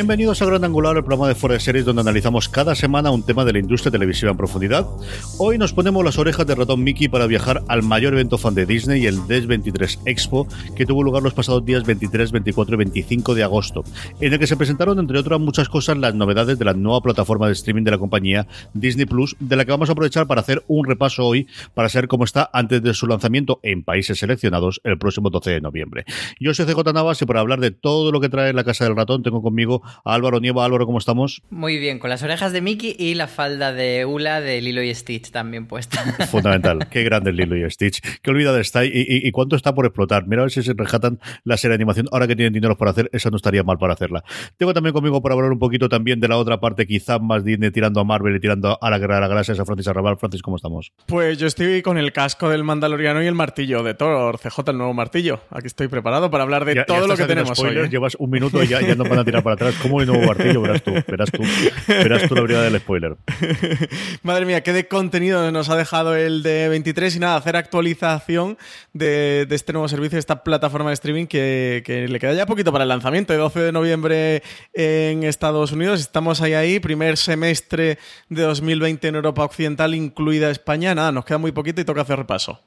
Bienvenidos a Gran Angular, el programa de Fuera de Series donde analizamos cada semana un tema de la industria televisiva en profundidad. Hoy nos ponemos las orejas de ratón Mickey para viajar al mayor evento fan de Disney, el DES 23 Expo, que tuvo lugar los pasados días 23, 24 y 25 de agosto, en el que se presentaron, entre otras muchas cosas, las novedades de la nueva plataforma de streaming de la compañía Disney Plus, de la que vamos a aprovechar para hacer un repaso hoy para saber cómo está antes de su lanzamiento en países seleccionados el próximo 12 de noviembre. Yo soy CJ Navas y para hablar de todo lo que trae la Casa del Ratón tengo conmigo Álvaro Nieva. Álvaro, ¿cómo estamos? Muy bien, con las orejas de Mickey y la falda de Ula de Lilo y Stitch también puesta. Fundamental. Qué grande es Lilo y Stitch. Qué olvidada está y, y, cuánto está por explotar. Mira a ver si se rescatan la serie de animación. Ahora que tienen dinero para hacer, esa no estaría mal para hacerla. Tengo también conmigo para hablar un poquito también de la otra parte, quizá más Disney tirando a Marvel y tirando a la Guerra de las Galaxias a Francis Arrabal. Francis, ¿cómo estamos? Pues yo estoy con el casco del Mandaloriano y el martillo de Thor, CJ, el nuevo martillo. Aquí estoy preparado para hablar de todo lo que tenemos hoy. ¿eh? Llevas un minuto y ya, ya no van a tirar para atrás. ¿Cómo el nuevo martillo? verás tú, verás tú, verás tú la habilidad del spoiler. Madre mía, qué de contenido nos ha dejado el de 23 y nada, hacer actualización de, este nuevo servicio, de esta plataforma de streaming que, le queda ya poquito para el lanzamiento, el 12 de noviembre en Estados Unidos. Estamos ahí, ahí, primer semestre de 2020 en Europa Occidental, incluida España. Nada, nos queda muy poquito y toca hacer repaso.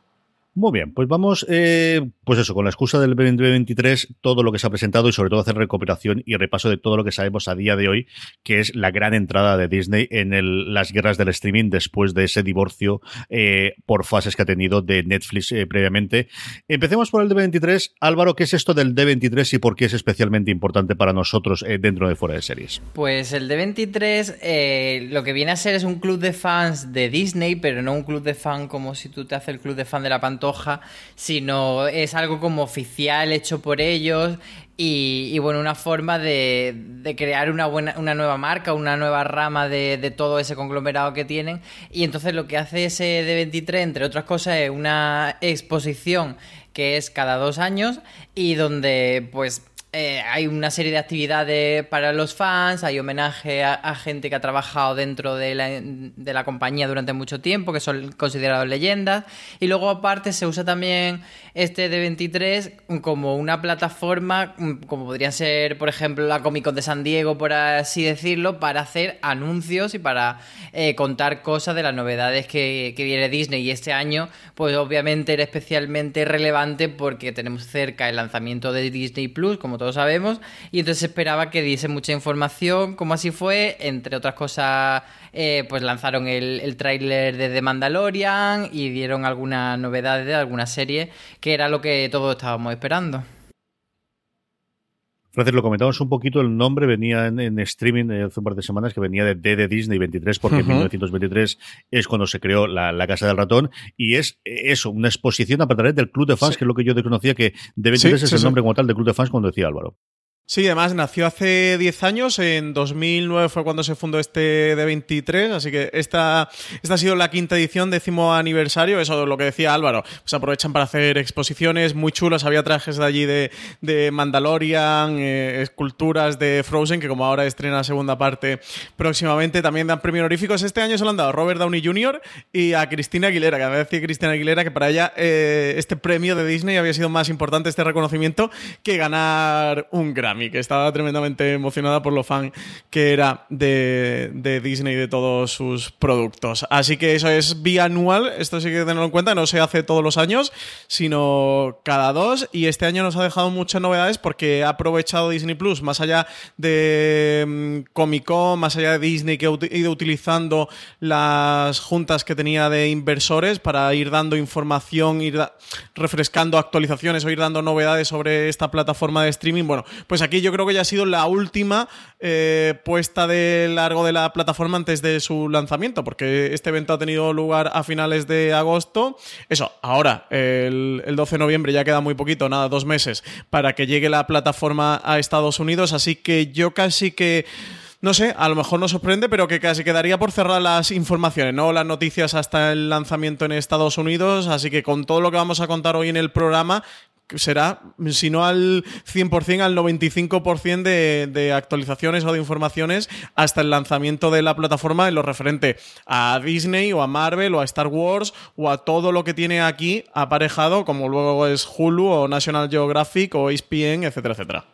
Muy bien, pues vamos, eh, pues eso, con la excusa del 2023, todo lo que se ha presentado y sobre todo hacer recuperación y repaso de todo lo que sabemos a día de hoy, que es la gran entrada de Disney en las guerras del streaming después de ese divorcio eh, por fases que ha tenido de Netflix eh, previamente. Empecemos por el D23. Álvaro, ¿qué es esto del D23 y por qué es especialmente importante para nosotros dentro de fuera de series? Pues el D23 lo que viene a ser es un club de fans de Disney, pero no un club de fan como si tú te haces el club de fan de la pantalla sino es algo como oficial hecho por ellos y, bueno, una forma de, crear una, buena, una nueva marca, una nueva rama de, todo ese conglomerado que tienen. Y entonces lo que hace ese D23, entre otras cosas, es una exposición que es cada dos años y donde pues eh, hay una serie de actividades para los fans, hay homenaje a, gente que ha trabajado dentro de la, de la, compañía durante mucho tiempo, que son considerados leyendas, y luego aparte se usa también este de 23 como una plataforma, mm, como podría ser, por ejemplo, la Comic Con de San Diego, por así decirlo, para hacer anuncios y para eh, contar cosas de las novedades que, que viene Disney. Y este año, pues obviamente era especialmente relevante porque tenemos cerca el lanzamiento de Disney Plus, como todos sabemos, y entonces esperaba que diese mucha información, como así fue, entre otras cosas, eh, pues lanzaron el, el tráiler de The Mandalorian y dieron algunas novedades de alguna serie, que era lo que todos estábamos esperando. Francis, lo comentamos un poquito, el nombre venía en, streaming eh, hace un par de semanas, que venía de, de, Disney 23, porque en 1923 es cuando se creó la, Casa del Ratón, y es eso, una exposición a través del Club de Fans, que es lo que yo desconocía, que de 23 es el nombre como tal del Club de Fans, cuando decía Álvaro. Sí, además nació hace 10 años, en 2009 fue cuando se fundó este D23, así que esta, esta ha sido la quinta edición, décimo aniversario, eso es lo que decía Álvaro, pues aprovechan para hacer exposiciones muy chulas, había trajes de allí de, de Mandalorian, eh, esculturas de Frozen, que como ahora estrena la segunda parte próximamente, también dan premios honoríficos, este año se lo han dado a Robert Downey Jr. y a Cristina Aguilera, que veces decía Cristina Aguilera que para ella eh, este premio de Disney había sido más importante, este reconocimiento, que ganar un gran que estaba tremendamente emocionada por lo fan que era de, de Disney y de todos sus productos. Así que eso es bianual, esto sí que tenerlo en cuenta, no se hace todos los años, sino cada dos. Y este año nos ha dejado muchas novedades porque ha aprovechado Disney Plus, más allá de mm, Comic Con, más allá de Disney, que ha ido utilizando las juntas que tenía de inversores para ir dando información, ir refrescando actualizaciones o ir dando novedades sobre esta plataforma de streaming. Bueno, pues aquí yo creo que ya ha sido la última eh, puesta de largo de la plataforma antes de su lanzamiento, porque este evento ha tenido lugar a finales de agosto. Eso, ahora, el, el 12 de noviembre ya queda muy poquito, nada, dos meses, para que llegue la plataforma a Estados Unidos, así que yo casi que no sé, a lo mejor nos sorprende, pero que casi quedaría por cerrar las informaciones, no las noticias hasta el lanzamiento en Estados Unidos. Así que con todo lo que vamos a contar hoy en el programa, será, si no al 100%, al 95% de, de, actualizaciones o de informaciones hasta el lanzamiento de la plataforma en lo referente a Disney o a Marvel o a Star Wars o a todo lo que tiene aquí aparejado, como luego es Hulu o National Geographic o ESPN, etcétera, etcétera.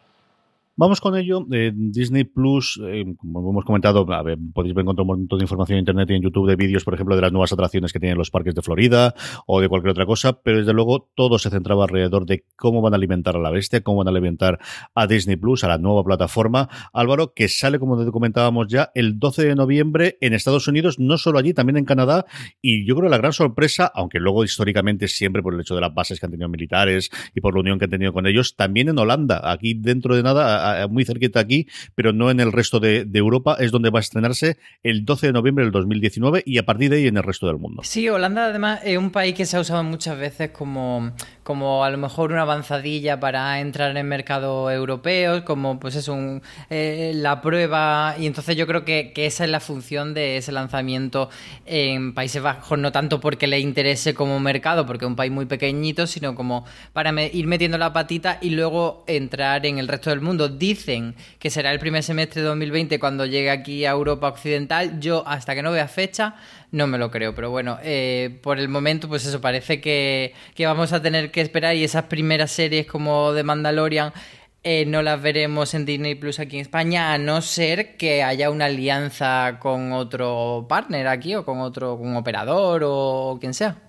Vamos con ello. Eh, Disney Plus, eh, como hemos comentado, a ver, podéis encontrar un montón de información en Internet y en YouTube de vídeos, por ejemplo, de las nuevas atracciones que tienen los parques de Florida o de cualquier otra cosa, pero desde luego todo se centraba alrededor de cómo van a alimentar a la bestia, cómo van a alimentar a Disney Plus, a la nueva plataforma. Álvaro, que sale, como comentábamos ya, el 12 de noviembre en Estados Unidos, no solo allí, también en Canadá, y yo creo la gran sorpresa, aunque luego históricamente siempre por el hecho de las bases que han tenido militares y por la unión que han tenido con ellos, también en Holanda, aquí dentro de nada muy cerquita aquí, pero no en el resto de, Europa, es donde va a estrenarse el 12 de noviembre del 2019 y a partir de ahí en el resto del mundo. Sí, Holanda además es un país que se ha usado muchas veces como, como a lo mejor una avanzadilla para entrar en mercados europeos, como pues es un, eh, la prueba, y entonces yo creo que, esa es la función de ese lanzamiento en Países Bajos, no tanto porque le interese como mercado, porque es un país muy pequeñito, sino como para ir metiendo la patita y luego entrar en el resto del mundo. Dicen que será el primer semestre de 2020 cuando llegue aquí a Europa Occidental. Yo, hasta que no vea fecha, no me lo creo. Pero bueno, eh, por el momento, pues eso, parece que, que, vamos a tener que esperar y esas primeras series como de Mandalorian. Eh, no las veremos en Disney Plus aquí en España, a no ser que haya una alianza con otro partner aquí o con otro un operador o quien sea.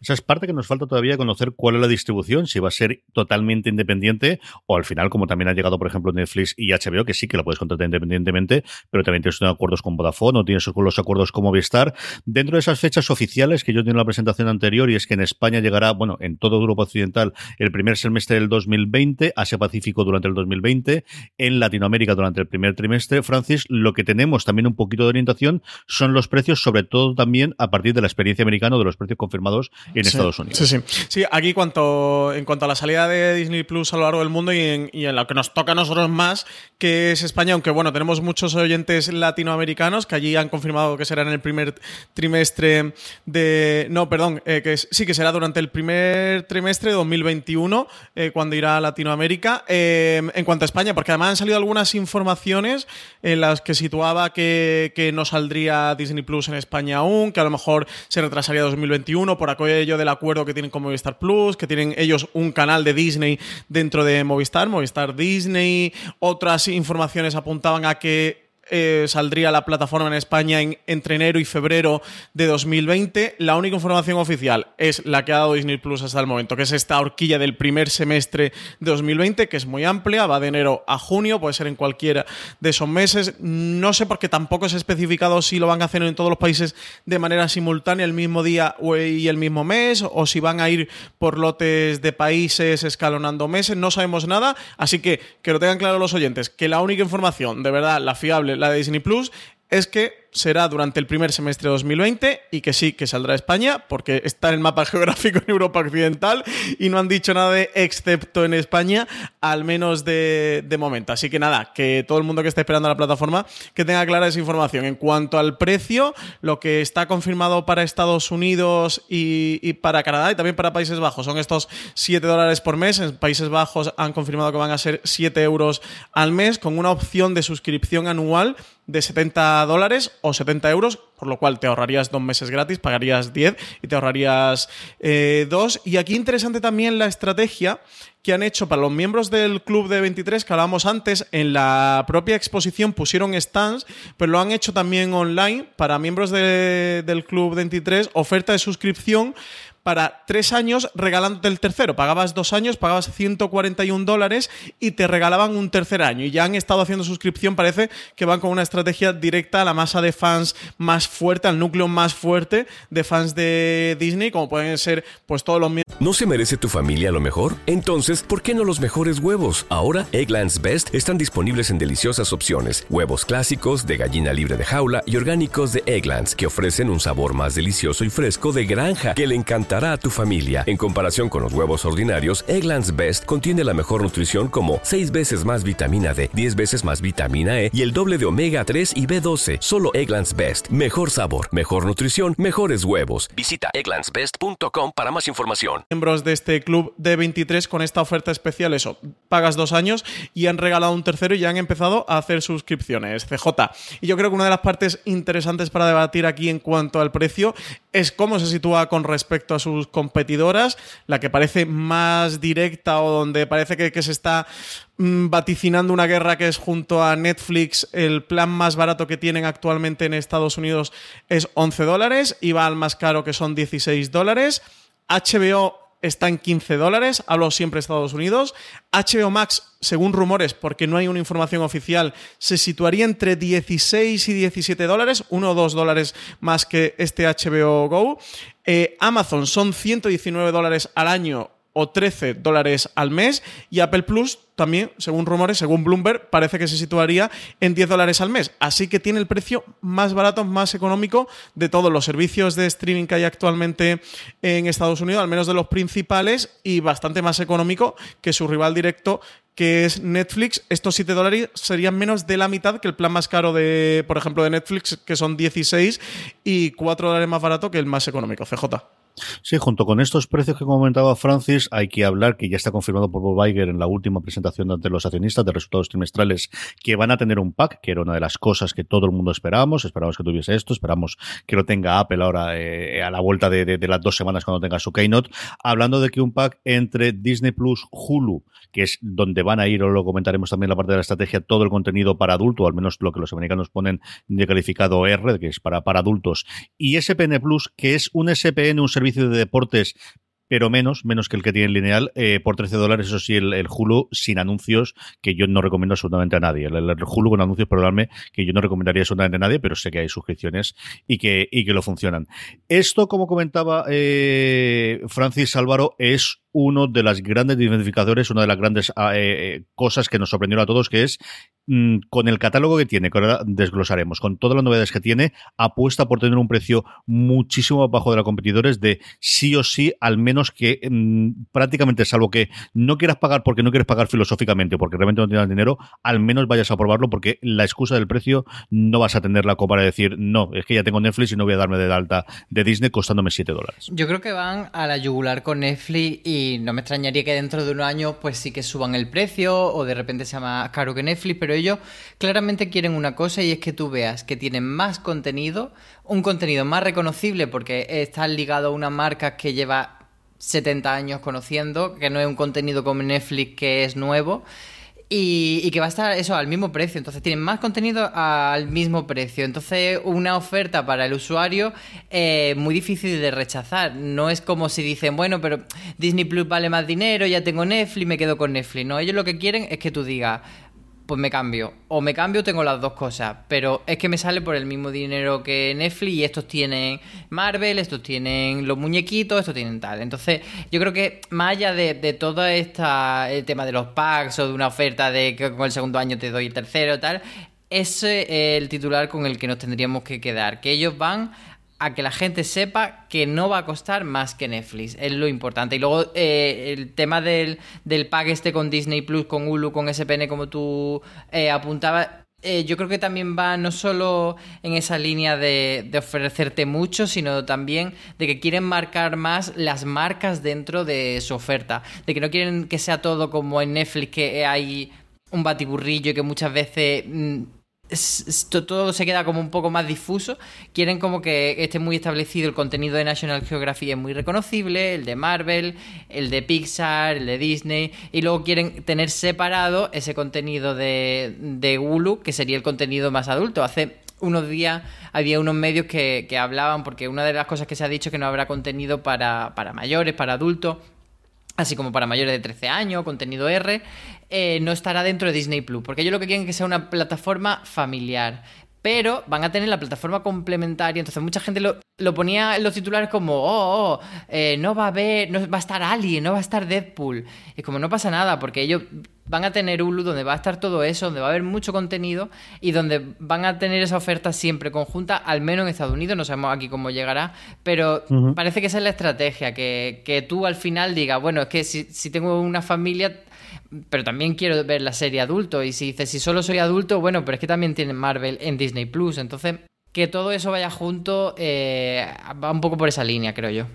Esa es parte que nos falta todavía conocer cuál es la distribución, si va a ser totalmente independiente o al final, como también ha llegado, por ejemplo, Netflix y HBO, que sí que la puedes contratar independientemente, pero también tienes acuerdos con Vodafone o tienes los acuerdos con Movistar. Dentro de esas fechas oficiales que yo tengo en la presentación anterior, y es que en España llegará, bueno, en todo Europa Occidental el primer semestre del 2020, Asia Pacífico durante el 2020, en Latinoamérica durante el primer trimestre. Francis, lo que tenemos también un poquito de orientación son los precios, sobre todo también a partir de la experiencia americana de los precios confirmados en sí, Estados Unidos. Sí, sí. Sí, aquí cuanto, en cuanto a la salida de Disney Plus a lo largo del mundo y en, y en lo que nos toca a nosotros más, que es España, aunque bueno, tenemos muchos oyentes latinoamericanos que allí han confirmado que será en el primer trimestre de... No, perdón, eh, que sí que será durante el primer trimestre de 2021 eh, cuando irá a Latinoamérica. Eh, en cuanto a España, porque además han salido algunas informaciones en las que situaba que, que no saldría Disney Plus en España aún, que a lo mejor se retrasaría 2021 por aquello del acuerdo que tienen con Movistar Plus, que tienen ellos un canal de Disney dentro de Movistar, Movistar Disney. Otras informaciones apuntaban a que eh, saldría la plataforma en España en, entre enero y febrero de 2020. La única información oficial es la que ha dado Disney Plus hasta el momento, que es esta horquilla del primer semestre de 2020, que es muy amplia, va de enero a junio, puede ser en cualquiera de esos meses. No sé por qué tampoco es especificado si lo van a hacer en todos los países de manera simultánea el mismo día y el mismo mes, o si van a ir por lotes de países escalonando meses, no sabemos nada, así que que lo tengan claro los oyentes, que la única información de verdad, la fiable, la de Disney Plus, es que será durante el primer semestre de 2020 y que sí, que saldrá a España, porque está en el mapa geográfico en Europa Occidental y no han dicho nada de excepto en España, al menos de, momento. Así que nada, que todo el mundo que esté esperando a la plataforma que tenga clara esa información. En cuanto al precio, lo que está confirmado para Estados Unidos y, y para Canadá y también para Países Bajos son estos 7 dólares por mes. En Países Bajos han confirmado que van a ser 7 euros al mes con una opción de suscripción anual de 70 dólares o 70 euros, por lo cual te ahorrarías dos meses gratis, pagarías 10 y te ahorrarías eh, dos. Y aquí interesante también la estrategia que han hecho para los miembros del club de 23 que hablábamos antes, en la propia exposición pusieron stands, pero lo han hecho también online para miembros del club 23, oferta de suscripción para tres años regalándote el tercero. Pagabas dos años, pagabas 141 dólares y te regalaban un tercer año. Y ya han estado haciendo suscripción, parece que van con una estrategia directa a la masa de fans más fuerte, al núcleo más fuerte de fans de Disney, como pueden ser pues todos los ¿No se merece tu familia lo mejor? Entonces, ¿por qué no los mejores huevos? Ahora, Egglands Best están disponibles en deliciosas opciones. Huevos clásicos, de gallina libre de jaula y orgánicos de Egglands, que ofrecen un sabor más delicioso y fresco de granja que le a tu familia. En comparación con los huevos ordinarios, Egglands Best contiene la mejor nutrición como 6 veces más vitamina D, 10 veces más vitamina E y el doble de omega 3 y B12. Solo Egglands Best. Mejor sabor, mejor nutrición, mejores huevos. Visita egglandsbest.com para más información. Miembros de este club de 23 con esta oferta especial, eso, pagas dos años y han regalado un tercero y ya han empezado a hacer suscripciones. CJ. Y yo creo que una de las partes interesantes para debatir aquí en cuanto al precio es cómo se sitúa con respecto a competidoras, la que parece más directa o donde parece que, se está mm, vaticinando una guerra que es junto a Netflix, el plan más barato que tienen actualmente en Estados Unidos es 11 dólares y va al más caro que son 16 dólares. HBO está en 15 dólares, hablo siempre Estados Unidos. HBO Max, según rumores, porque no hay una información oficial, se situaría entre 16 y 17 dólares, uno o dos dólares más que este HBO Go. Eh, Amazon son 119 dólares al año o 13 dólares al mes y Apple Plus también, según rumores, según Bloomberg, parece que se situaría en 10 dólares al mes. Así que tiene el precio más barato, más económico de todos los servicios de streaming que hay actualmente en Estados Unidos, al menos de los principales, y bastante más económico que su rival directo que es Netflix, estos 7 dólares serían menos de la mitad que el plan más caro de, por ejemplo, de Netflix, que son 16, y 4 dólares más barato que el más económico, CJ. Sí, junto con estos precios que comentaba Francis, hay que hablar que ya está confirmado por Bob Iger en la última presentación ante los accionistas de resultados trimestrales que van a tener un pack, que era una de las cosas que todo el mundo esperábamos. Esperamos que tuviese esto, esperamos que lo tenga Apple ahora eh, a la vuelta de, las dos semanas cuando tenga su keynote. Hablando de que un pack entre Disney Plus, Hulu, que es donde van a ir, o lo comentaremos también la parte de la estrategia, todo el contenido para adulto, al menos lo que los americanos ponen de calificado R, que es para, para adultos, y SPN Plus, que es un SPN, un servicio de deportes pero menos, menos que el que tiene el lineal, eh, por 13 dólares, eso sí, el, Hulu sin anuncios, que yo no recomiendo absolutamente a nadie. El, Hulu con anuncios, perdonadme, que yo no recomendaría absolutamente a nadie, pero sé que hay suscripciones y que, y que lo funcionan. Esto, como comentaba eh, Francis Álvaro, es uno de las grandes identificadores, una de las grandes ah, eh, eh, cosas que nos sorprendió a todos, que es mm, con el catálogo que tiene, que ahora desglosaremos, con todas las novedades que tiene, apuesta por tener un precio muchísimo bajo de los competidores, de sí o sí, al menos que mm, prácticamente, salvo que no quieras pagar porque no quieres pagar filosóficamente, porque realmente no tienes dinero, al menos vayas a probarlo, porque la excusa del precio no vas a tenerla como para decir, no, es que ya tengo Netflix y no voy a darme de alta de Disney costándome 7 dólares. Yo creo que van a la yugular con Netflix y y no me extrañaría que dentro de unos años pues sí que suban el precio o de repente sea más caro que Netflix, pero ellos claramente quieren una cosa y es que tú veas que tienen más contenido, un contenido más reconocible porque está ligado a una marca que lleva 70 años conociendo, que no es un contenido como Netflix que es nuevo. Y, que va a estar eso al mismo precio. Entonces tienen más contenido al mismo precio. Entonces una oferta para el usuario eh, muy difícil de rechazar. No es como si dicen, bueno, pero Disney Plus vale más dinero, ya tengo Netflix, me quedo con Netflix. No, ellos lo que quieren es que tú digas, pues me cambio. O me cambio, tengo las dos cosas. Pero es que me sale por el mismo dinero que Netflix y estos tienen Marvel, estos tienen los muñequitos, estos tienen tal. Entonces, yo creo que más allá de, todo este tema de los packs o de una oferta de que con el segundo año te doy el tercero tal, ese es el titular con el que nos tendríamos que quedar, que ellos van a que la gente sepa que no va a costar más que Netflix, es lo importante. Y luego eh, el tema del, del pack este con Disney Plus, con Hulu, con SPN, como tú eh, apuntabas, eh, yo creo que también va no solo en esa línea de, ofrecerte mucho, sino también de que quieren marcar más las marcas dentro de su oferta. De que no quieren que sea todo como en Netflix, que hay un batiburrillo y que muchas veces mm, todo se queda como un poco más difuso. Quieren como que esté muy establecido el contenido de National Geographic es muy reconocible, el de Marvel, el de Pixar, el de Disney, y luego quieren tener separado ese contenido de, de Hulu, que sería el contenido más adulto. Hace unos días había unos medios que, que hablaban, porque una de las cosas que se ha dicho es que no habrá contenido para, para mayores, para adultos así como para mayores de 13 años, contenido R, eh, no estará dentro de Disney Plus, porque ellos lo que quieren es que sea una plataforma familiar. Pero van a tener la plataforma complementaria, entonces mucha gente lo, ponía en los titulares como, oh, oh eh, no va a haber, no va a estar Alien, no va a estar Deadpool. Y como no pasa nada, porque ellos van a tener Hulu donde va a estar todo eso, donde va a haber mucho contenido y donde van a tener esa oferta siempre conjunta, al menos en Estados Unidos, no sabemos aquí cómo llegará, pero parece que esa es la estrategia, que, que tú al final digas, bueno, es que si, si tengo una familia pero también quiero ver la serie adulto. Y si dices, si solo soy adulto, bueno, pero es que también tienen Marvel en Disney Plus. Entonces, que todo eso vaya junto eh, va un poco por esa línea, creo yo.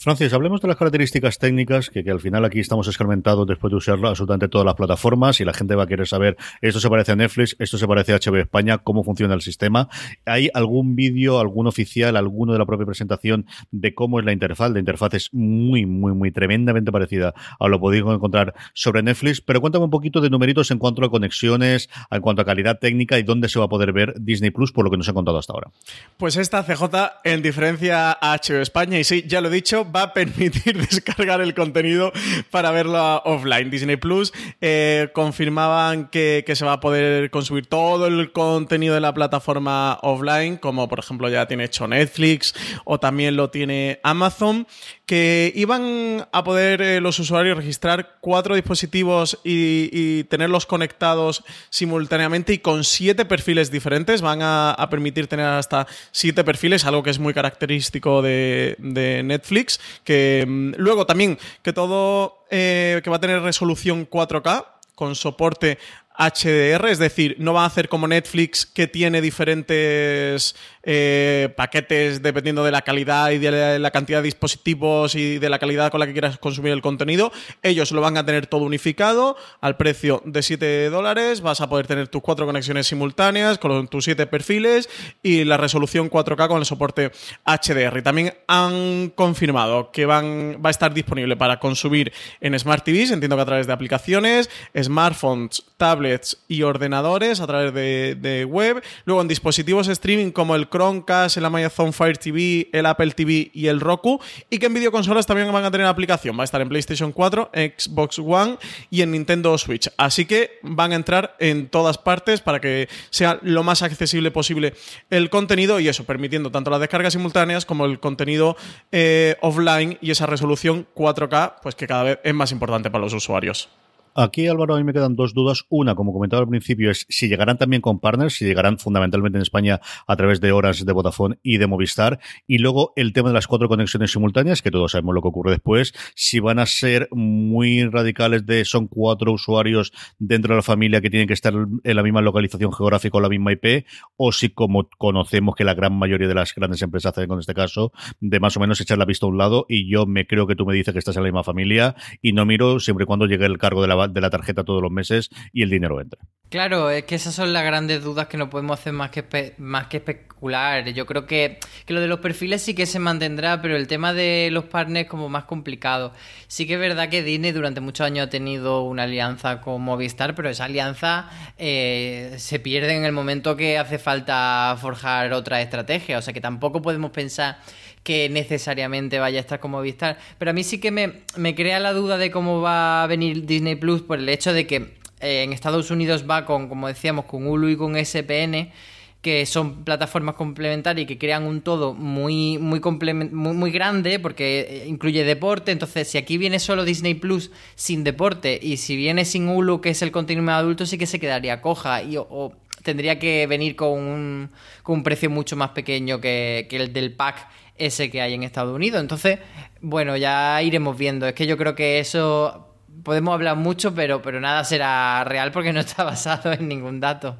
Francis, hablemos de las características técnicas, que, al final aquí estamos escarmentados después de usarlo absolutamente todas las plataformas y la gente va a querer saber, esto se parece a Netflix, esto se parece a HBO España, cómo funciona el sistema. ¿Hay algún vídeo, algún oficial, alguno de la propia presentación de cómo es la interfaz? La interfaz es muy, muy, muy tremendamente parecida a lo que podéis encontrar sobre Netflix, pero cuéntame un poquito de numeritos en cuanto a conexiones, en cuanto a calidad técnica y dónde se va a poder ver Disney Plus por lo que nos ha contado hasta ahora. Pues esta CJ, en diferencia a HBO España, y sí, ya lo he dicho, va a permitir descargar el contenido para verlo offline. Disney Plus eh, confirmaban que, que, se va a poder consumir todo el contenido de la plataforma offline, como por ejemplo ya tiene hecho Netflix o también lo tiene Amazon que iban a poder eh, los usuarios registrar cuatro dispositivos y, tenerlos conectados simultáneamente y con siete perfiles diferentes. Van a, permitir tener hasta siete perfiles, algo que es muy característico de, Netflix. Que mm, luego también que todo eh, que va a tener resolución 4K con soporte HDR, es decir, no va a hacer como Netflix que tiene diferentes eh, paquetes dependiendo de la calidad y de la cantidad de dispositivos y de la calidad con la que quieras consumir el contenido. Ellos lo van a tener todo unificado al precio de 7 dólares. Vas a poder tener tus cuatro conexiones simultáneas con tus siete perfiles y la resolución 4K con el soporte HDR. También han confirmado que van, va a estar disponible para consumir en Smart TVs, entiendo que a través de aplicaciones, smartphones, tablets y ordenadores a través de, web. Luego en dispositivos streaming como el Chromecast, el Amazon Fire TV, el Apple TV y el Roku. Y que en videoconsolas también van a tener aplicación. Va a estar en PlayStation 4, Xbox One y en Nintendo Switch. Así que van a entrar en todas partes para que sea lo más accesible posible el contenido y eso, permitiendo tanto las descargas simultáneas como el contenido eh, offline y esa resolución 4K, pues que cada vez es más importante para los usuarios. Aquí, Álvaro, a mí me quedan dos dudas. Una, como comentaba al principio, es si llegarán también con partners, si llegarán fundamentalmente en España a través de horas de Vodafone y de Movistar. Y luego el tema de las cuatro conexiones simultáneas, que todos sabemos lo que ocurre después, si van a ser muy radicales de son cuatro usuarios dentro de la familia que tienen que estar en la misma localización geográfica o la misma IP, o si como conocemos que la gran mayoría de las grandes empresas hacen con este caso, de más o menos echar la vista a un lado y yo me creo que tú me dices que estás en la misma familia y no miro siempre y cuando llegue el cargo de la de la tarjeta todos los meses y el dinero entra. Claro, es que esas son las grandes dudas que no podemos hacer más que, más que especular. Yo creo que, que, lo de los perfiles sí que se mantendrá, pero el tema de los partners es como más complicado. Sí que es verdad que Disney durante muchos años ha tenido una alianza con Movistar, pero esa alianza eh, se pierde en el momento que hace falta forjar otra estrategia. O sea que tampoco podemos pensar que necesariamente vaya a estar como Movistar. Pero a mí sí que me, me crea la duda de cómo va a venir Disney Plus por el hecho de que eh, en Estados Unidos va con, como decíamos, con Hulu y con SPN que son plataformas complementarias y que crean un todo muy, muy, muy, grande porque eh, incluye deporte. Entonces, si aquí viene solo Disney Plus sin deporte y si viene sin Hulu, que es el contenido adulto, sí que se quedaría coja. Y, o tendría que venir con un, con un precio mucho más pequeño que, que el del pack ese que hay en Estados Unidos. Entonces, bueno, ya iremos viendo. Es que yo creo que eso podemos hablar mucho, pero, pero nada será real porque no está basado en ningún dato.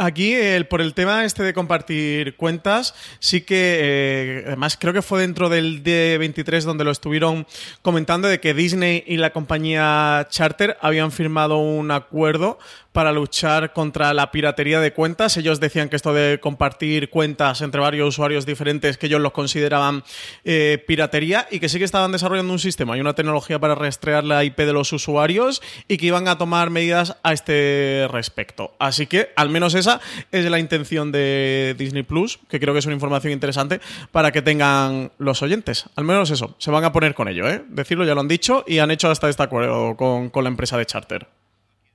Aquí, por el tema este de compartir cuentas, sí que, eh, además creo que fue dentro del D23 donde lo estuvieron comentando de que Disney y la compañía Charter habían firmado un acuerdo para luchar contra la piratería de cuentas. Ellos decían que esto de compartir cuentas entre varios usuarios diferentes, que ellos los consideraban eh, piratería y que sí que estaban desarrollando un sistema y una tecnología para rastrear la IP de los usuarios y que iban a tomar medidas a este respecto. Así que, al menos esa es la intención de Disney Plus, que creo que es una información interesante para que tengan los oyentes. Al menos eso, se van a poner con ello, ¿eh? Decirlo, ya lo han dicho y han hecho hasta este acuerdo con, con la empresa de charter.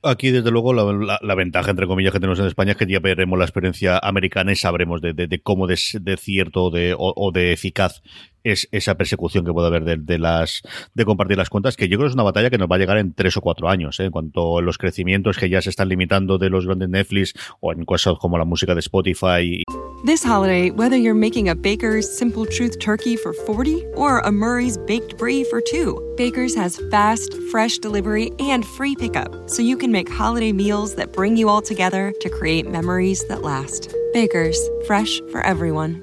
Aquí, desde luego, la, ventaja, entre comillas, que tenemos en España es que ya veremos la experiencia americana y sabremos de, cómo de, cierto de, o, de eficaz es esa persecución que puede haber de, las de compartir las cuentas, que yo creo que es una batalla que nos va a llegar en tres o cuatro años, ¿eh? en cuanto a los crecimientos que ya se están limitando de los grandes Netflix o en cosas como la música de Spotify. This holiday, whether you're making a Baker's Simple Truth turkey for 40 or a Murray's baked brie for 2, Baker's has fast, fresh delivery and free pickup, so you can make holiday meals that bring you all together to create memories that last. Baker's, fresh for everyone.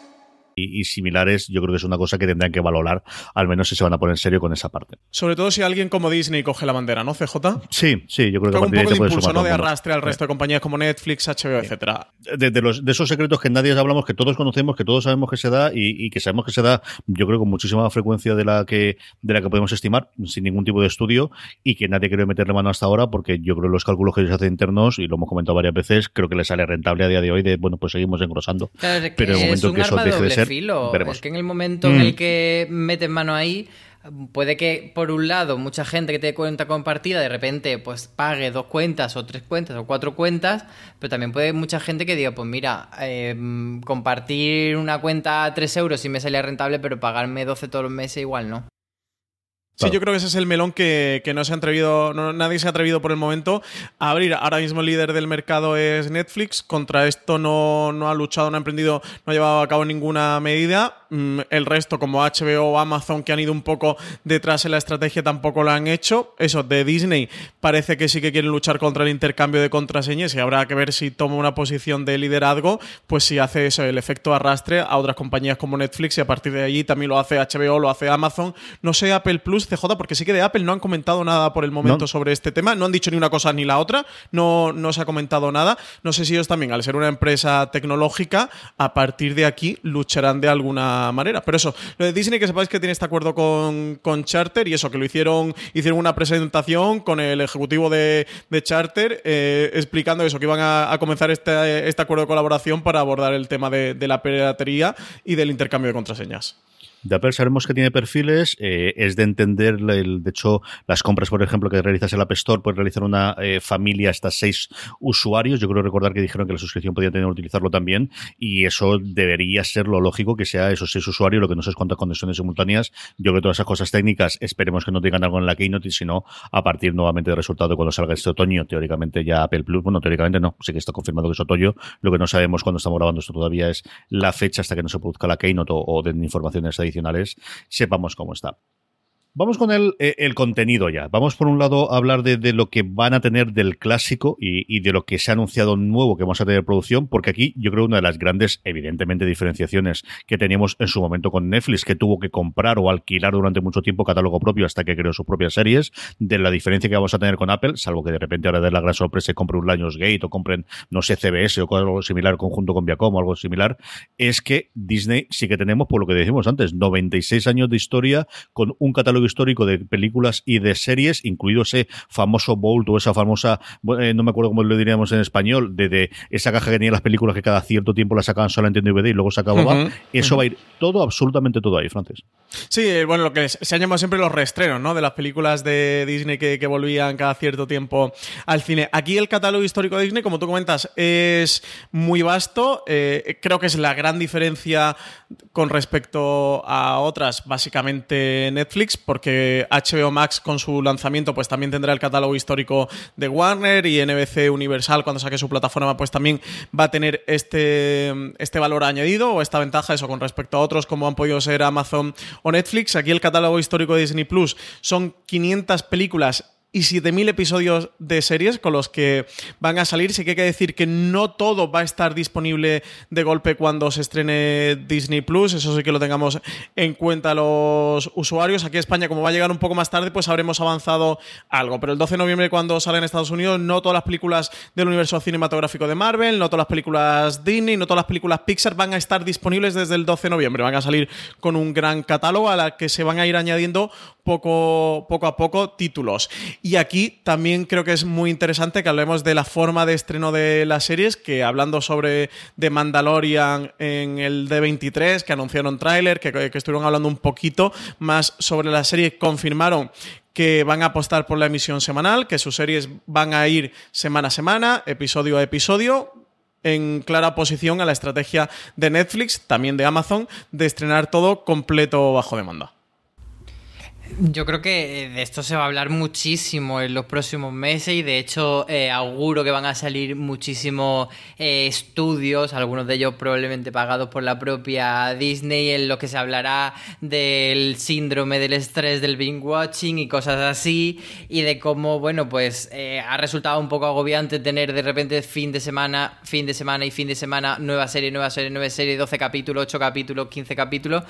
y, similares, yo creo que es una cosa que tendrán que valorar, al menos si se van a poner en serio con esa parte. Sobre todo si alguien como Disney coge la bandera, ¿no, CJ? Sí, sí, yo creo que un poco de impulso, ¿no? De arrastre al resto de compañías como Netflix, HBO, etcétera. De, los, de esos secretos que nadie hablamos, que todos conocemos, que todos sabemos que se da y, que sabemos que se da, yo creo, con muchísima frecuencia de la que de la que podemos estimar, sin ningún tipo de estudio, y que nadie quiere meterle mano hasta ahora, porque yo creo que los cálculos que ellos hacen internos, y lo hemos comentado varias veces, creo que les sale rentable a día de hoy de, bueno, pues seguimos engrosando. Pero en el momento que eso deje de ser, veremos que en el momento en el mm. que metes mano ahí, puede que por un lado mucha gente que te cuenta compartida de repente pues pague dos cuentas o tres cuentas o cuatro cuentas, pero también puede mucha gente que diga pues mira, em, compartir una cuenta a tres euros sí me salía rentable, pero pagarme 12 todos los meses igual no. Sí, yo creo que ese es el melón que, no se ha atrevido, nadie se ha atrevido por el momento a abrir. Ahora mismo el líder del mercado es Netflix. Contra esto no, no ha luchado, no ha emprendido, no ha llevado a cabo ninguna medida. Mm, el resto, como HBO o Amazon, que han ido un poco detrás en la estrategia, tampoco lo han hecho. Eso, de Disney parece que sí que quieren luchar contra el intercambio de contraseñas y habrá que ver si toma una posición de liderazgo, pues si hace eso, el efecto arrastre a otras compañías como Netflix y a partir de allí también lo hace HBO, lo hace Amazon. No sé, Apple Plus CJ, porque sí que de Apple no han comentado nada por el momento sobre este tema. No han dicho ni una cosa ni la otra. No, no se ha comentado nada. No sé si ellos también, al ser una empresa tecnológica, a partir de aquí lucharán de alguna manera. Pero eso, lo de Disney, que sepáis que tiene este acuerdo con, con Charter y eso, que lo hicieron, hicieron una presentación con el ejecutivo de, Charter eh, explicando eso, que iban a, comenzar este, este, acuerdo de colaboración para abordar el tema de, de la piratería y del intercambio de contraseñas. De Apple sabemos que tiene perfiles, eh, es de entender, el, de hecho, las compras, por ejemplo, que realizas en la App Store, puedes realizar una eh, familia hasta seis usuarios. Yo creo recordar que dijeron que la suscripción podía tener utilizarlo también, y eso debería ser lo lógico que sea esos seis usuarios, lo que no sé es cuántas conexiones simultáneas. Yo creo que todas esas cosas técnicas esperemos que no tengan algo en la Keynote, sino a partir nuevamente del resultado de cuando salga este otoño, teóricamente ya Apple Plus, bueno, teóricamente no, sí que está confirmado que es otoño. Lo que no sabemos cuando estamos grabando esto todavía es la fecha hasta que no se produzca la Keynote o, o den informaciones adicionales, sepamos cómo está. Vamos con el, eh, el, contenido ya. Vamos por un lado a hablar de, lo que van a tener del clásico y, y, de lo que se ha anunciado nuevo que vamos a tener producción, porque aquí yo creo una de las grandes, evidentemente, diferenciaciones que teníamos en su momento con Netflix, que tuvo que comprar o alquilar durante mucho tiempo catálogo propio hasta que creó sus propias series, de la diferencia que vamos a tener con Apple, salvo que de repente ahora de la gran sorpresa compre un Lionsgate o compren, no sé, CBS o algo similar conjunto con Viacom o algo similar, es que Disney sí que tenemos, por lo que decimos antes, 96 años de historia con un catálogo histórico de películas y de series, incluido ese famoso Bolt o esa famosa, eh, no me acuerdo cómo lo diríamos en español, de, de, esa caja que tenía las películas que cada cierto tiempo las sacaban solamente en DVD y luego se acababa. Uh -huh. Eso uh -huh. va a ir todo, absolutamente todo ahí, Francis. Sí, bueno, lo que se han llamado siempre los reestrenos, ¿no? De las películas de Disney que, que volvían cada cierto tiempo al cine. Aquí el catálogo histórico de Disney, como tú comentas, es muy vasto. Eh, creo que es la gran diferencia con respecto a otras, básicamente Netflix, porque HBO Max con su lanzamiento pues también tendrá el catálogo histórico de Warner y NBC Universal cuando saque su plataforma pues también va a tener este, este valor añadido o esta ventaja eso con respecto a otros como han podido ser Amazon o Netflix. Aquí el catálogo histórico de Disney Plus son 500 películas y 7.000 episodios de series con los que van a salir. Sí que hay que decir que no todo va a estar disponible de golpe cuando se estrene Disney Plus. Eso sí que lo tengamos en cuenta los usuarios. Aquí en España, como va a llegar un poco más tarde, pues habremos avanzado algo. Pero el 12 de noviembre, cuando sale en Estados Unidos, no todas las películas del universo cinematográfico de Marvel, no todas las películas Disney, no todas las películas Pixar van a estar disponibles desde el 12 de noviembre. Van a salir con un gran catálogo a la que se van a ir añadiendo poco, poco a poco títulos. Y aquí también creo que es muy interesante que hablemos de la forma de estreno de las series, que hablando sobre The Mandalorian en el D23, que anunciaron tráiler, que, que estuvieron hablando un poquito más sobre la serie, confirmaron que van a apostar por la emisión semanal, que sus series van a ir semana a semana, episodio a episodio, en clara oposición a la estrategia de Netflix, también de Amazon, de estrenar todo completo bajo demanda. Yo creo que de esto se va a hablar muchísimo en los próximos meses y de hecho eh, auguro que van a salir muchísimos eh, estudios, algunos de ellos probablemente pagados por la propia Disney, en los que se hablará del síndrome del estrés del binge watching y cosas así y de cómo, bueno, pues eh, ha resultado un poco agobiante tener de repente fin de semana, fin de semana y fin de semana nueva serie, nueva serie, nueva serie, 12 capítulos, 8 capítulos, 15 capítulos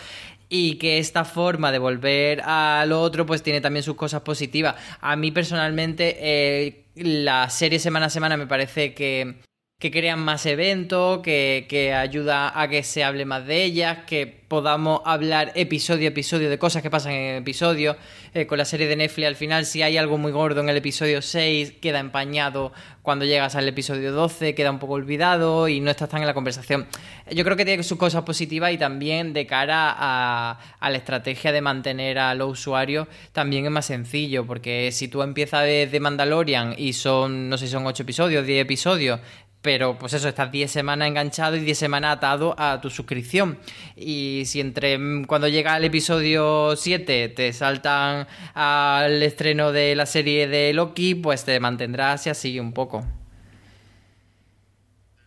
y que esta forma de volver a lo otro pues tiene también sus cosas positivas. A mí personalmente eh, la serie semana a semana me parece que, que crean más eventos, que, que ayuda a que se hable más de ellas, que podamos hablar episodio a episodio de cosas que pasan en episodio. Eh, con la serie de Netflix al final, si hay algo muy gordo en el episodio 6, queda empañado cuando llegas al episodio 12, queda un poco olvidado y no estás tan en la conversación. Yo creo que tiene sus cosas positivas y también de cara a, la estrategia de mantener a los usuarios también es más sencillo, porque si tú empiezas de Mandalorian y son, no sé son 8 episodios, 10 episodios, pero pues eso, estás 10 semanas enganchado y 10 semanas atado a tu suscripción. Y si entre cuando llega el episodio 7 te saltan al estreno de la serie de Loki, pues te mantendrás y así un poco.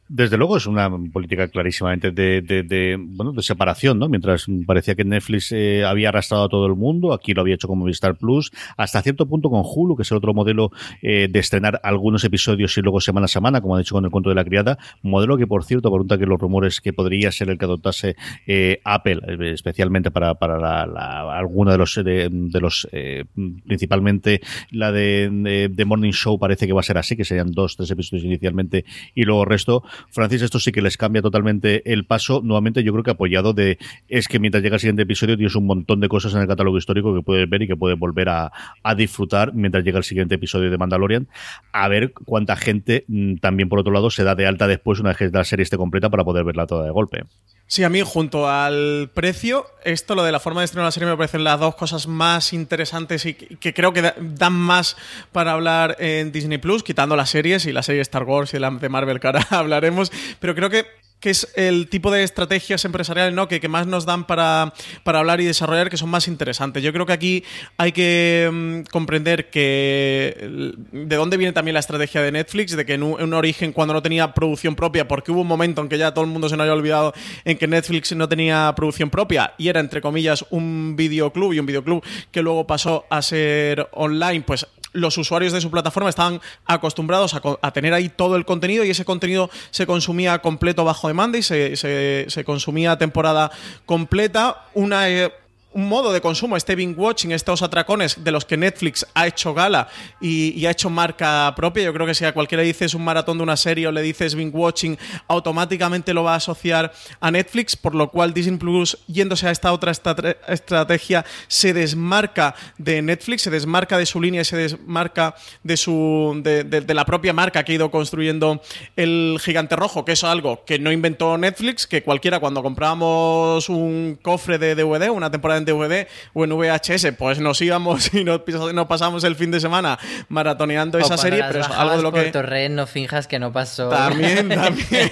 Desde luego es una política clarísimamente de, de, de, bueno, de separación, ¿no? Mientras parecía que Netflix eh, había arrastrado a todo el mundo, aquí lo había hecho con Movistar Plus, hasta cierto punto con Hulu, que es el otro modelo eh, de estrenar algunos episodios y luego semana a semana, como ha dicho con el cuento de la criada, modelo que, por cierto, pregunta que los rumores que podría ser el que adoptase eh, Apple, especialmente para, para la, la, alguna de los, de, de los principalmente la de, de Morning Show parece que va a ser así, que serían dos, tres episodios inicialmente y luego el resto Francis, esto sí que les cambia totalmente el paso. Nuevamente, yo creo que apoyado de es que mientras llega el siguiente episodio tienes un montón de cosas en el catálogo histórico que puedes ver y que puedes volver a, disfrutar mientras llega el siguiente episodio de Mandalorian. A ver cuánta gente mm, también, por otro lado, se da de alta después una vez que la serie esté completa para poder verla toda de golpe. Sí, a mí junto al precio, esto, lo de la forma de estrenar la serie, me parecen las dos cosas más interesantes y que creo que dan más para hablar en Disney Plus, quitando las series y la serie Star Wars y la de Marvel que ahora pero creo que que es el tipo de estrategias empresariales ¿no? que, que más nos dan para, para, hablar y desarrollar que son más interesantes. Yo creo que aquí hay que mm, comprender que de dónde viene también la estrategia de Netflix, de que en un, origen cuando no tenía producción propia, porque hubo un momento en que ya todo el mundo se nos había olvidado en que Netflix no tenía producción propia y era entre comillas un videoclub y un videoclub que luego pasó a ser online, pues los usuarios de su plataforma estaban acostumbrados a, tener ahí todo el contenido y ese contenido se consumía completo bajo demanda y se, se, consumía temporada completa. Una. Eh, un modo de consumo, este binge watching, estos atracones de los que Netflix ha hecho gala y, ha hecho marca propia. Yo creo que si a cualquiera dices un maratón de una serie o le dices binge watching, automáticamente lo va a asociar a Netflix, por lo cual Disney Plus, yéndose a esta otra estrategia, se desmarca de Netflix, se desmarca de su línea se desmarca de, su, de, la propia marca que ha ido construyendo el gigante rojo, que es algo que no inventó Netflix, que cualquiera cuando compramos un cofre de DVD, una temporada DVD o en VHS, pues nos íbamos y nos, pasamos el fin de semana maratoneando esa serie, pero es algo de lo que... No finjas que no pasó. También, también,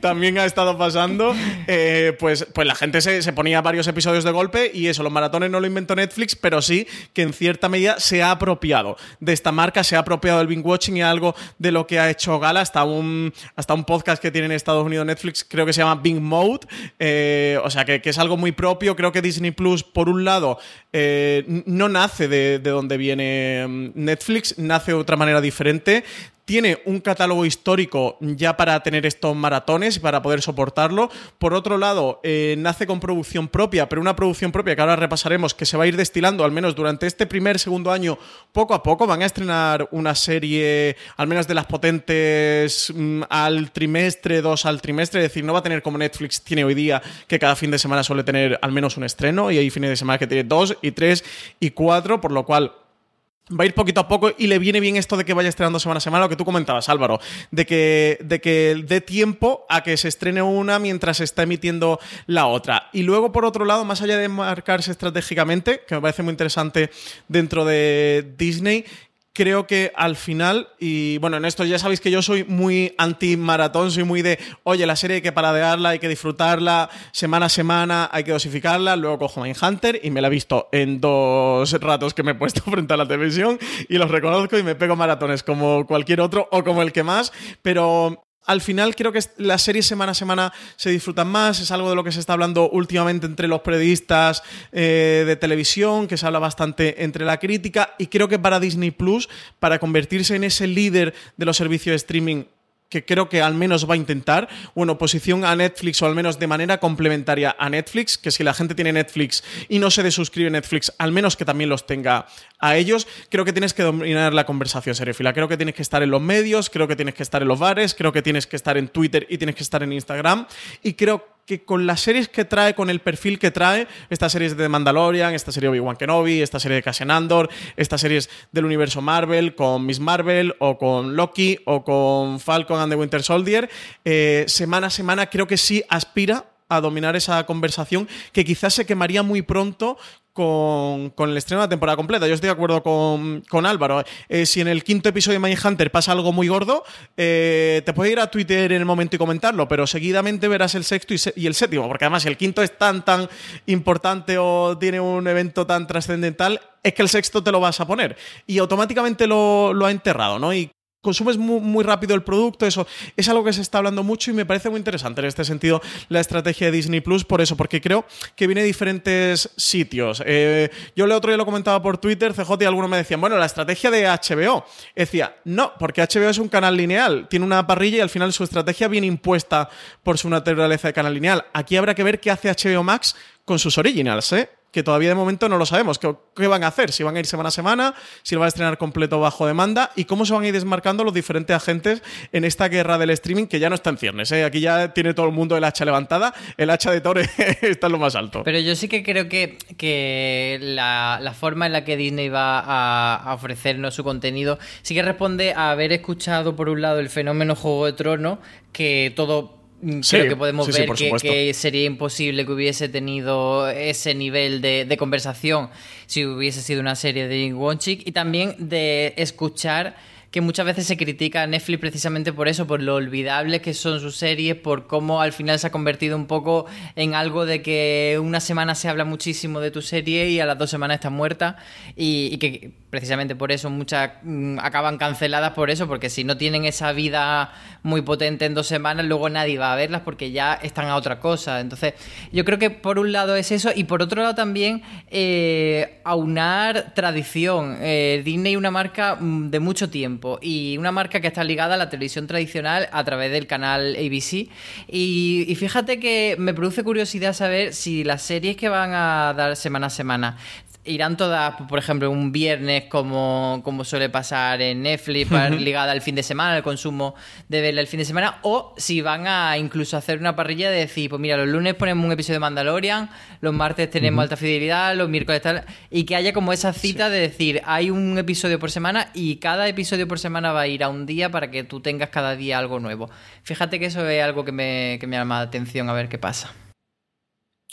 también ha estado pasando. Eh, pues, pues la gente se, ponía varios episodios de golpe y eso, los maratones no lo inventó Netflix, pero sí que en cierta medida se ha apropiado de esta marca, se ha apropiado del binge watching y algo de lo que ha hecho Gala, hasta un, hasta un podcast que tiene en Estados Unidos Netflix, creo que se llama Bing Mode, eh, o sea que, que es algo muy propio, creo que Disney Plus por un lado, eh, no nace de, de, donde viene mm, Netflix, nace de otra manera diferente tiene un catálogo histórico ya para tener estos maratones y para poder soportarlo. Por otro lado, eh, nace con producción propia, pero una producción propia que ahora repasaremos que se va a ir destilando al menos durante este primer, segundo año, poco a poco. Van a estrenar una serie, al menos de las potentes, mm, al trimestre, dos al trimestre. Es decir, no va a tener como Netflix tiene hoy día, que cada fin de semana suele tener al menos un estreno y hay fines de semana que tiene dos y tres y cuatro, por lo cual va a ir poquito a poco y le viene bien esto de que vaya estrenando semana a semana, lo que tú comentabas, Álvaro, de que, de que dé tiempo a que se estrene una mientras se está emitiendo la otra. Y luego, por otro lado, más allá de marcarse estratégicamente, que me parece muy interesante dentro de Disney, creo que al final, y bueno, en esto ya sabéis que yo soy muy anti-maratón, soy muy de, oye, la serie hay que paradearla, hay que disfrutarla semana a semana, hay que dosificarla, luego cojo Mindhunter y me la he visto en dos ratos que me he puesto frente a la televisión y los reconozco y me pego maratones como cualquier otro o como el que más, pero al final creo que las series semana a semana se disfrutan más, es algo de lo que se está hablando últimamente entre los periodistas eh, de televisión, que se habla bastante entre la crítica, y creo que para Disney Plus, para convertirse en ese líder de los servicios de streaming que creo que al menos va a intentar, bueno, oposición a Netflix o al menos de manera complementaria a Netflix, que si la gente tiene Netflix y no se desuscribe Netflix, al menos que también los tenga a ellos, creo que tienes que dominar la conversación seriefila. Creo que tienes que estar en los medios, creo que tienes que estar en los bares, creo que tienes que estar en Twitter y tienes que estar en Instagram. Y creo que con las series que trae, con el perfil que trae, estas series de Mandalorian, esta serie Obi-Wan Kenobi, esta serie de Cassian Andor, estas series del universo Marvel, con Miss Marvel, o con Loki, o con Falcon and the Winter Soldier, eh, semana a semana creo que sí aspira a dominar esa conversación que quizás se quemaría muy pronto con, el estreno de la temporada completa. Yo estoy de acuerdo con, Álvaro. Eh, si en el quinto episodio de Hunter pasa algo muy gordo, eh, te puedes ir a Twitter en el momento y comentarlo, pero seguidamente verás el sexto y, el séptimo, porque además si el quinto es tan, tan importante o tiene un evento tan trascendental, es que el sexto te lo vas a poner. Y automáticamente lo, lo ha enterrado, ¿no? Y consumes muy, rápido el producto, eso es algo que se está hablando mucho y me parece muy interesante en este sentido la estrategia de Disney Plus, por eso, porque creo que viene de diferentes sitios. Eh, yo el otro día lo comentaba por Twitter, CJ y algunos me decían, bueno, la estrategia de HBO. Decía, no, porque HBO es un canal lineal, tiene una parrilla y al final su estrategia viene impuesta por su naturaleza de canal lineal. Aquí habrá que ver qué hace HBO Max con sus originals, ¿eh? Que todavía de momento no lo sabemos. ¿Qué, van a hacer? Si van a ir semana a semana, si lo van a estrenar completo bajo demanda y cómo se van a ir desmarcando los diferentes agentes en esta guerra del streaming que ya no está en ciernes. ¿eh? Aquí ya tiene todo el mundo el hacha levantada, el hacha de Torre está en lo más alto. Pero yo sí que creo que, que la, forma en la que Disney va a, ofrecernos su contenido sí que responde a haber escuchado por un lado el fenómeno Juego de Tronos, que todo Mm, creo que podemos ver que, sería imposible que hubiese tenido ese nivel de, conversación si hubiese sido una serie de Wonchik y también de escuchar que muchas veces se critica a Netflix precisamente por eso, por lo olvidables que son sus series, por cómo al final se ha convertido un poco en algo de que una semana se habla muchísimo de tu serie y a las dos semanas está muerta y, que precisamente por eso muchas mm, acaban canceladas por eso, porque si no tienen esa vida muy potente en dos semanas, luego nadie va a verlas porque ya están a otra cosa. Entonces, yo creo que por un lado es eso y por otro lado también eh, aunar tradición. Eh, Disney una marca mm, de mucho tiempo y una marca que está ligada a la televisión tradicional a través del canal ABC. Y, fíjate que me produce curiosidad saber si las series que van a dar semana a semana irán todas, por ejemplo, un viernes como, como suele pasar en Netflix, ligada al fin de semana, al consumo de verla el fin de semana, o si van a incluso hacer una parrilla de decir, pues mira, los lunes ponemos un episodio de Mandalorian, los martes tenemos alta fidelidad, los miércoles tal, y que haya como esa cita de decir, hay un episodio por semana y cada episodio por semana va a ir a un día para que tú tengas cada día algo nuevo. Fíjate que eso es algo que me, que me llama la atención a ver qué pasa.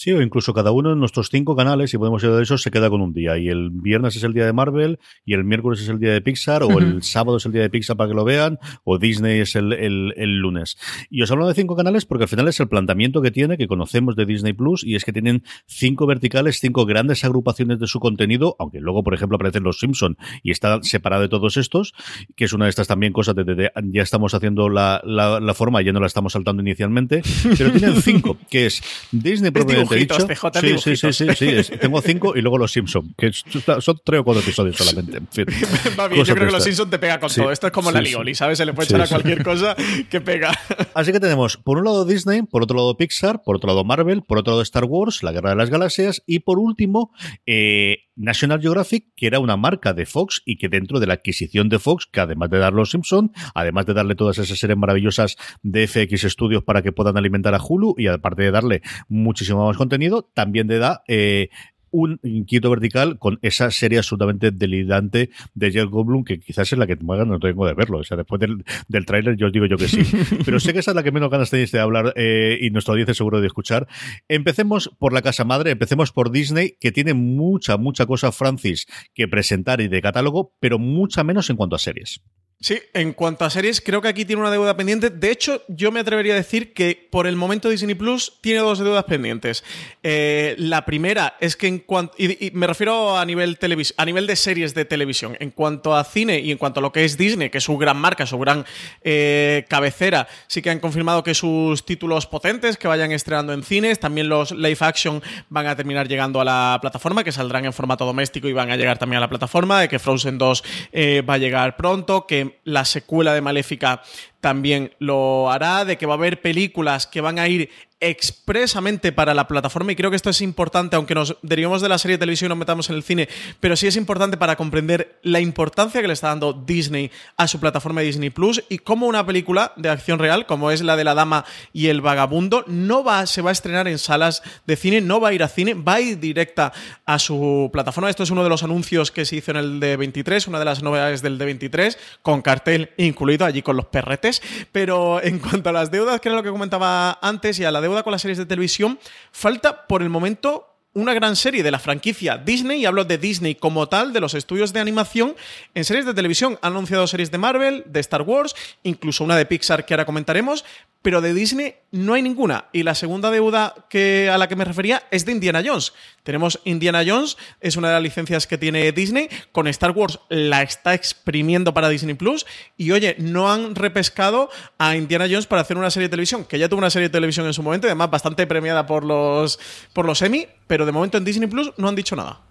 Sí, o incluso cada uno de nuestros cinco canales, si podemos ir de eso, se queda con un día. Y el viernes es el día de Marvel, y el miércoles es el día de Pixar, o el sábado es el día de Pixar para que lo vean, o Disney es el, el, el, lunes. Y os hablo de cinco canales porque al final es el planteamiento que tiene, que conocemos de Disney Plus, y es que tienen cinco verticales, cinco grandes agrupaciones de su contenido, aunque luego, por ejemplo, aparecen los Simpson y está separado de todos estos, que es una de estas también cosas de, de, de ya estamos haciendo la, la, la, forma, ya no la estamos saltando inicialmente, pero tienen cinco, que es Disney propiamente dicho. Sí, sí, sí, sí, tengo cinco y luego los Simpson, que son tres o cuatro episodios solamente. En fin, Va bien, yo creo que los Simpson te pega con sí, todo. Esto es como sí, la Lioli, ¿sabes? Se le puede echar a cualquier cosa que pega. Así que tenemos, por un lado Disney, por otro lado Pixar, por otro lado Marvel, por otro lado Star Wars, La Guerra de las Galaxias y por último eh, National Geographic, que era una marca de Fox y que dentro de la adquisición de Fox, que además de dar los Simpson, además de darle todas esas series maravillosas de FX Studios para que puedan alimentar a Hulu y aparte de darle muchísimo más contenido, también le da eh, un inquieto vertical con esa serie absolutamente delirante de Jeff Goldblum, que quizás es la que más ganas no tengo de verlo. O sea, después del, del tráiler yo os digo yo que sí. Pero sé que esa es la que menos ganas tenéis de hablar eh, y nuestro audiencia seguro de escuchar. Empecemos por la casa madre, empecemos por Disney, que tiene mucha, mucha cosa Francis que presentar y de catálogo, pero mucha menos en cuanto a series. Sí, en cuanto a series, creo que aquí tiene una deuda pendiente. De hecho, yo me atrevería a decir que por el momento Disney Plus tiene dos deudas pendientes. Eh, la primera es que en cuanto. Y, me refiero a nivel, televis a nivel de series de televisión. En cuanto a cine y en cuanto a lo que es Disney, que es su gran marca, su gran eh, cabecera, sí que han confirmado que sus títulos potentes que vayan estrenando en cines, también los live action van a terminar llegando a la plataforma, que saldrán en formato doméstico y van a llegar también a la plataforma, de que Frozen 2 eh, va a llegar pronto, que la secuela de Maléfica también lo hará, de que va a haber películas que van a ir expresamente para la plataforma y creo que esto es importante, aunque nos derivemos de la serie de televisión y nos metamos en el cine, pero sí es importante para comprender la importancia que le está dando Disney a su plataforma Disney Plus y cómo una película de acción real, como es la de la dama y el vagabundo, no va, se va a estrenar en salas de cine, no va a ir a cine, va a ir directa a su plataforma. Esto es uno de los anuncios que se hizo en el D23, una de las novedades del D23, con cartel incluido allí con los perretes. Pero en cuanto a las deudas, que era lo que comentaba antes, y a la deuda con las series de televisión, falta por el momento una gran serie de la franquicia Disney, y hablo de Disney como tal, de los estudios de animación, en series de televisión. Han anunciado series de Marvel, de Star Wars, incluso una de Pixar que ahora comentaremos, pero de Disney no hay ninguna. Y la segunda deuda que, a la que me refería es de Indiana Jones. Tenemos Indiana Jones, es una de las licencias que tiene Disney, con Star Wars la está exprimiendo para Disney Plus, y oye, no han repescado a Indiana Jones para hacer una serie de televisión, que ya tuvo una serie de televisión en su momento, además bastante premiada por los, por los Emmy, pero de momento en Disney Plus no han dicho nada.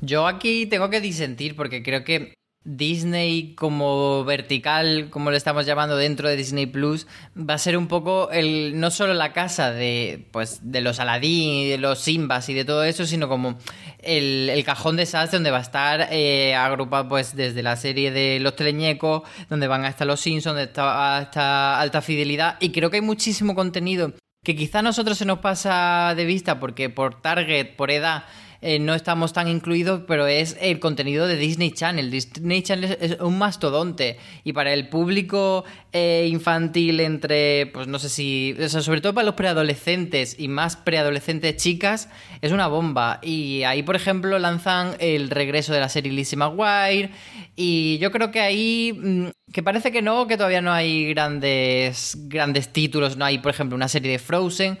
Yo aquí tengo que disentir porque creo que Disney como vertical, como lo estamos llamando dentro de Disney Plus, va a ser un poco el no solo la casa de pues de los Aladdin y de los Simbas y de todo eso, sino como el, el cajón de desastre donde va a estar eh, agrupado pues desde la serie de Los Teleñecos, donde van a estar los Simpsons, donde está, está Alta Fidelidad y creo que hay muchísimo contenido que quizá a nosotros se nos pasa de vista porque por target, por edad, eh, no estamos tan incluidos, pero es el contenido de Disney Channel. Disney Channel es un mastodonte y para el público eh, infantil entre, pues no sé si, sobre todo para los preadolescentes y más preadolescentes chicas, es una bomba. Y ahí, por ejemplo, lanzan el regreso de la serie Lizzie McGuire y yo creo que ahí, mm, que parece que no, que todavía no hay grandes, grandes títulos, no hay, por ejemplo, una serie de Frozen,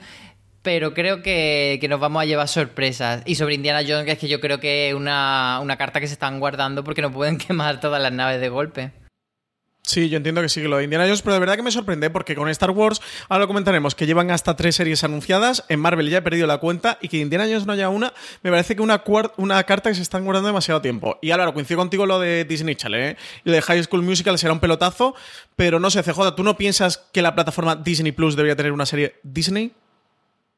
pero creo que, nos vamos a llevar sorpresas. Y sobre Indiana Jones, es que yo creo que es una, una carta que se están guardando porque no pueden quemar todas las naves de golpe. Sí, yo entiendo que sí, que lo de Indiana Jones, pero de verdad que me sorprende porque con Star Wars, ahora lo comentaremos, que llevan hasta tres series anunciadas, en Marvel ya he perdido la cuenta y que Indiana Jones no haya una, me parece que una, una carta que se están guardando demasiado tiempo. Y ahora, coincido contigo lo de Disney Channel, ¿eh? Lo de High School Musical será un pelotazo, pero no sé, CJ, ¿tú no piensas que la plataforma Disney Plus debería tener una serie Disney?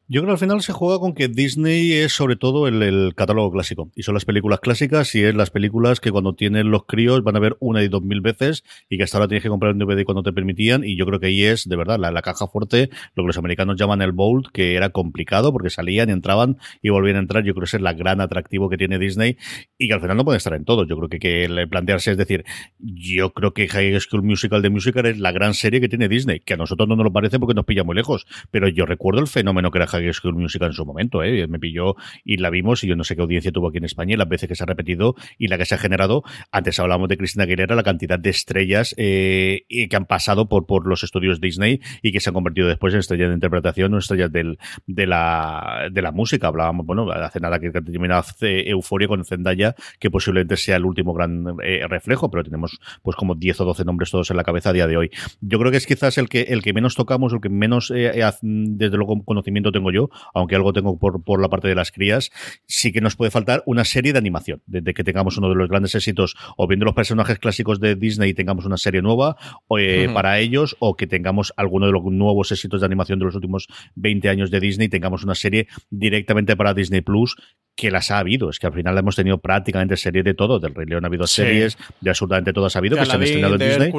Yo creo que al final se juega con que Disney es sobre todo el, catálogo clásico. Y son las películas clásicas y es las películas que cuando tienen los críos van a ver una y dos mil veces y que hasta ahora tienes que comprar un DVD cuando te permitían. Y yo creo que ahí es, de verdad, la, caja fuerte, lo que los americanos llaman el Bolt, que era complicado porque salían entraban y volvían a entrar. Yo creo que ese es el gran atractivo que tiene Disney y que al final no puede estar en todo. Yo creo que, que plantearse es decir, yo creo que High School Musical de Musical es la gran serie que tiene Disney, que a nosotros no nos lo parece porque nos pilla muy lejos. Pero yo recuerdo el fenómeno que era High School Musical en su momento, ¿eh? me pilló y la vimos y yo no sé qué audiencia tuvo aquí en España y las veces que se ha repetido y la que se ha generado. Antes hablábamos de Cristina Aguilera, la cantidad de estrellas eh, que han pasado por, por los estudios Disney y que se han convertido después en estrellas de interpretación o estrellas del, de, la, de la música. Hablábamos, bueno, hace nada que terminado Euforia con Zendaya, que posiblemente sea el último gran eh, reflejo, pero tenemos pues como 10 o 12 nombres todos en la cabeza a día de hoy. Yo creo que es quizás el que, el que menos tocamos, el que menos, desde luego, conocimiento tengo yo, aunque algo tengo por, por la parte de las crías, sí que nos puede faltar una serie de animación, desde que tengamos uno de los grandes éxitos, o viendo los personajes clásicos de Disney y tengamos una serie nueva eh, para ellos, o que tengamos alguno de los nuevos éxitos de animación de los últimos 20 años de Disney y tengamos una serie directamente para Disney Plus que las ha habido. Es que al final hemos tenido prácticamente series de todo. Del Rey León ha habido series, de absolutamente todo ha habido, que se han estrenado en Disney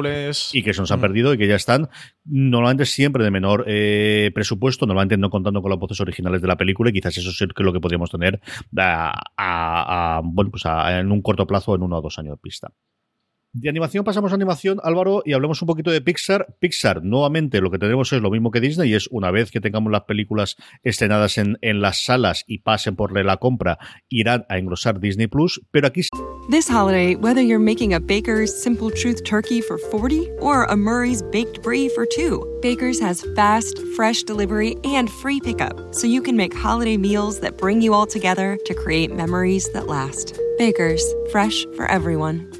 y que se nos han perdido y que ya están. Normalmente siempre de menor eh, presupuesto, normalmente no contando con los voces originales de la película y quizás eso es lo que podríamos tener a, bueno, pues en un corto plazo, en uno o dos años de pista. De animación pasamos a animación, Álvaro, y hablemos un poquito de Pixar. Pixar, nuevamente, lo que tenemos es lo mismo que Disney, es una vez que tengamos las películas estrenadas en, las salas y pasen por la compra, irán a engrosar Disney Plus, pero aquí. This holiday, whether you're making a Baker's Simple Truth turkey for 40 or a Murray's Baked Brie for 2, Baker's has fast, fresh delivery and free pickup, so you can make holiday meals that bring you all together to create memories that last. Baker's, fresh for everyone.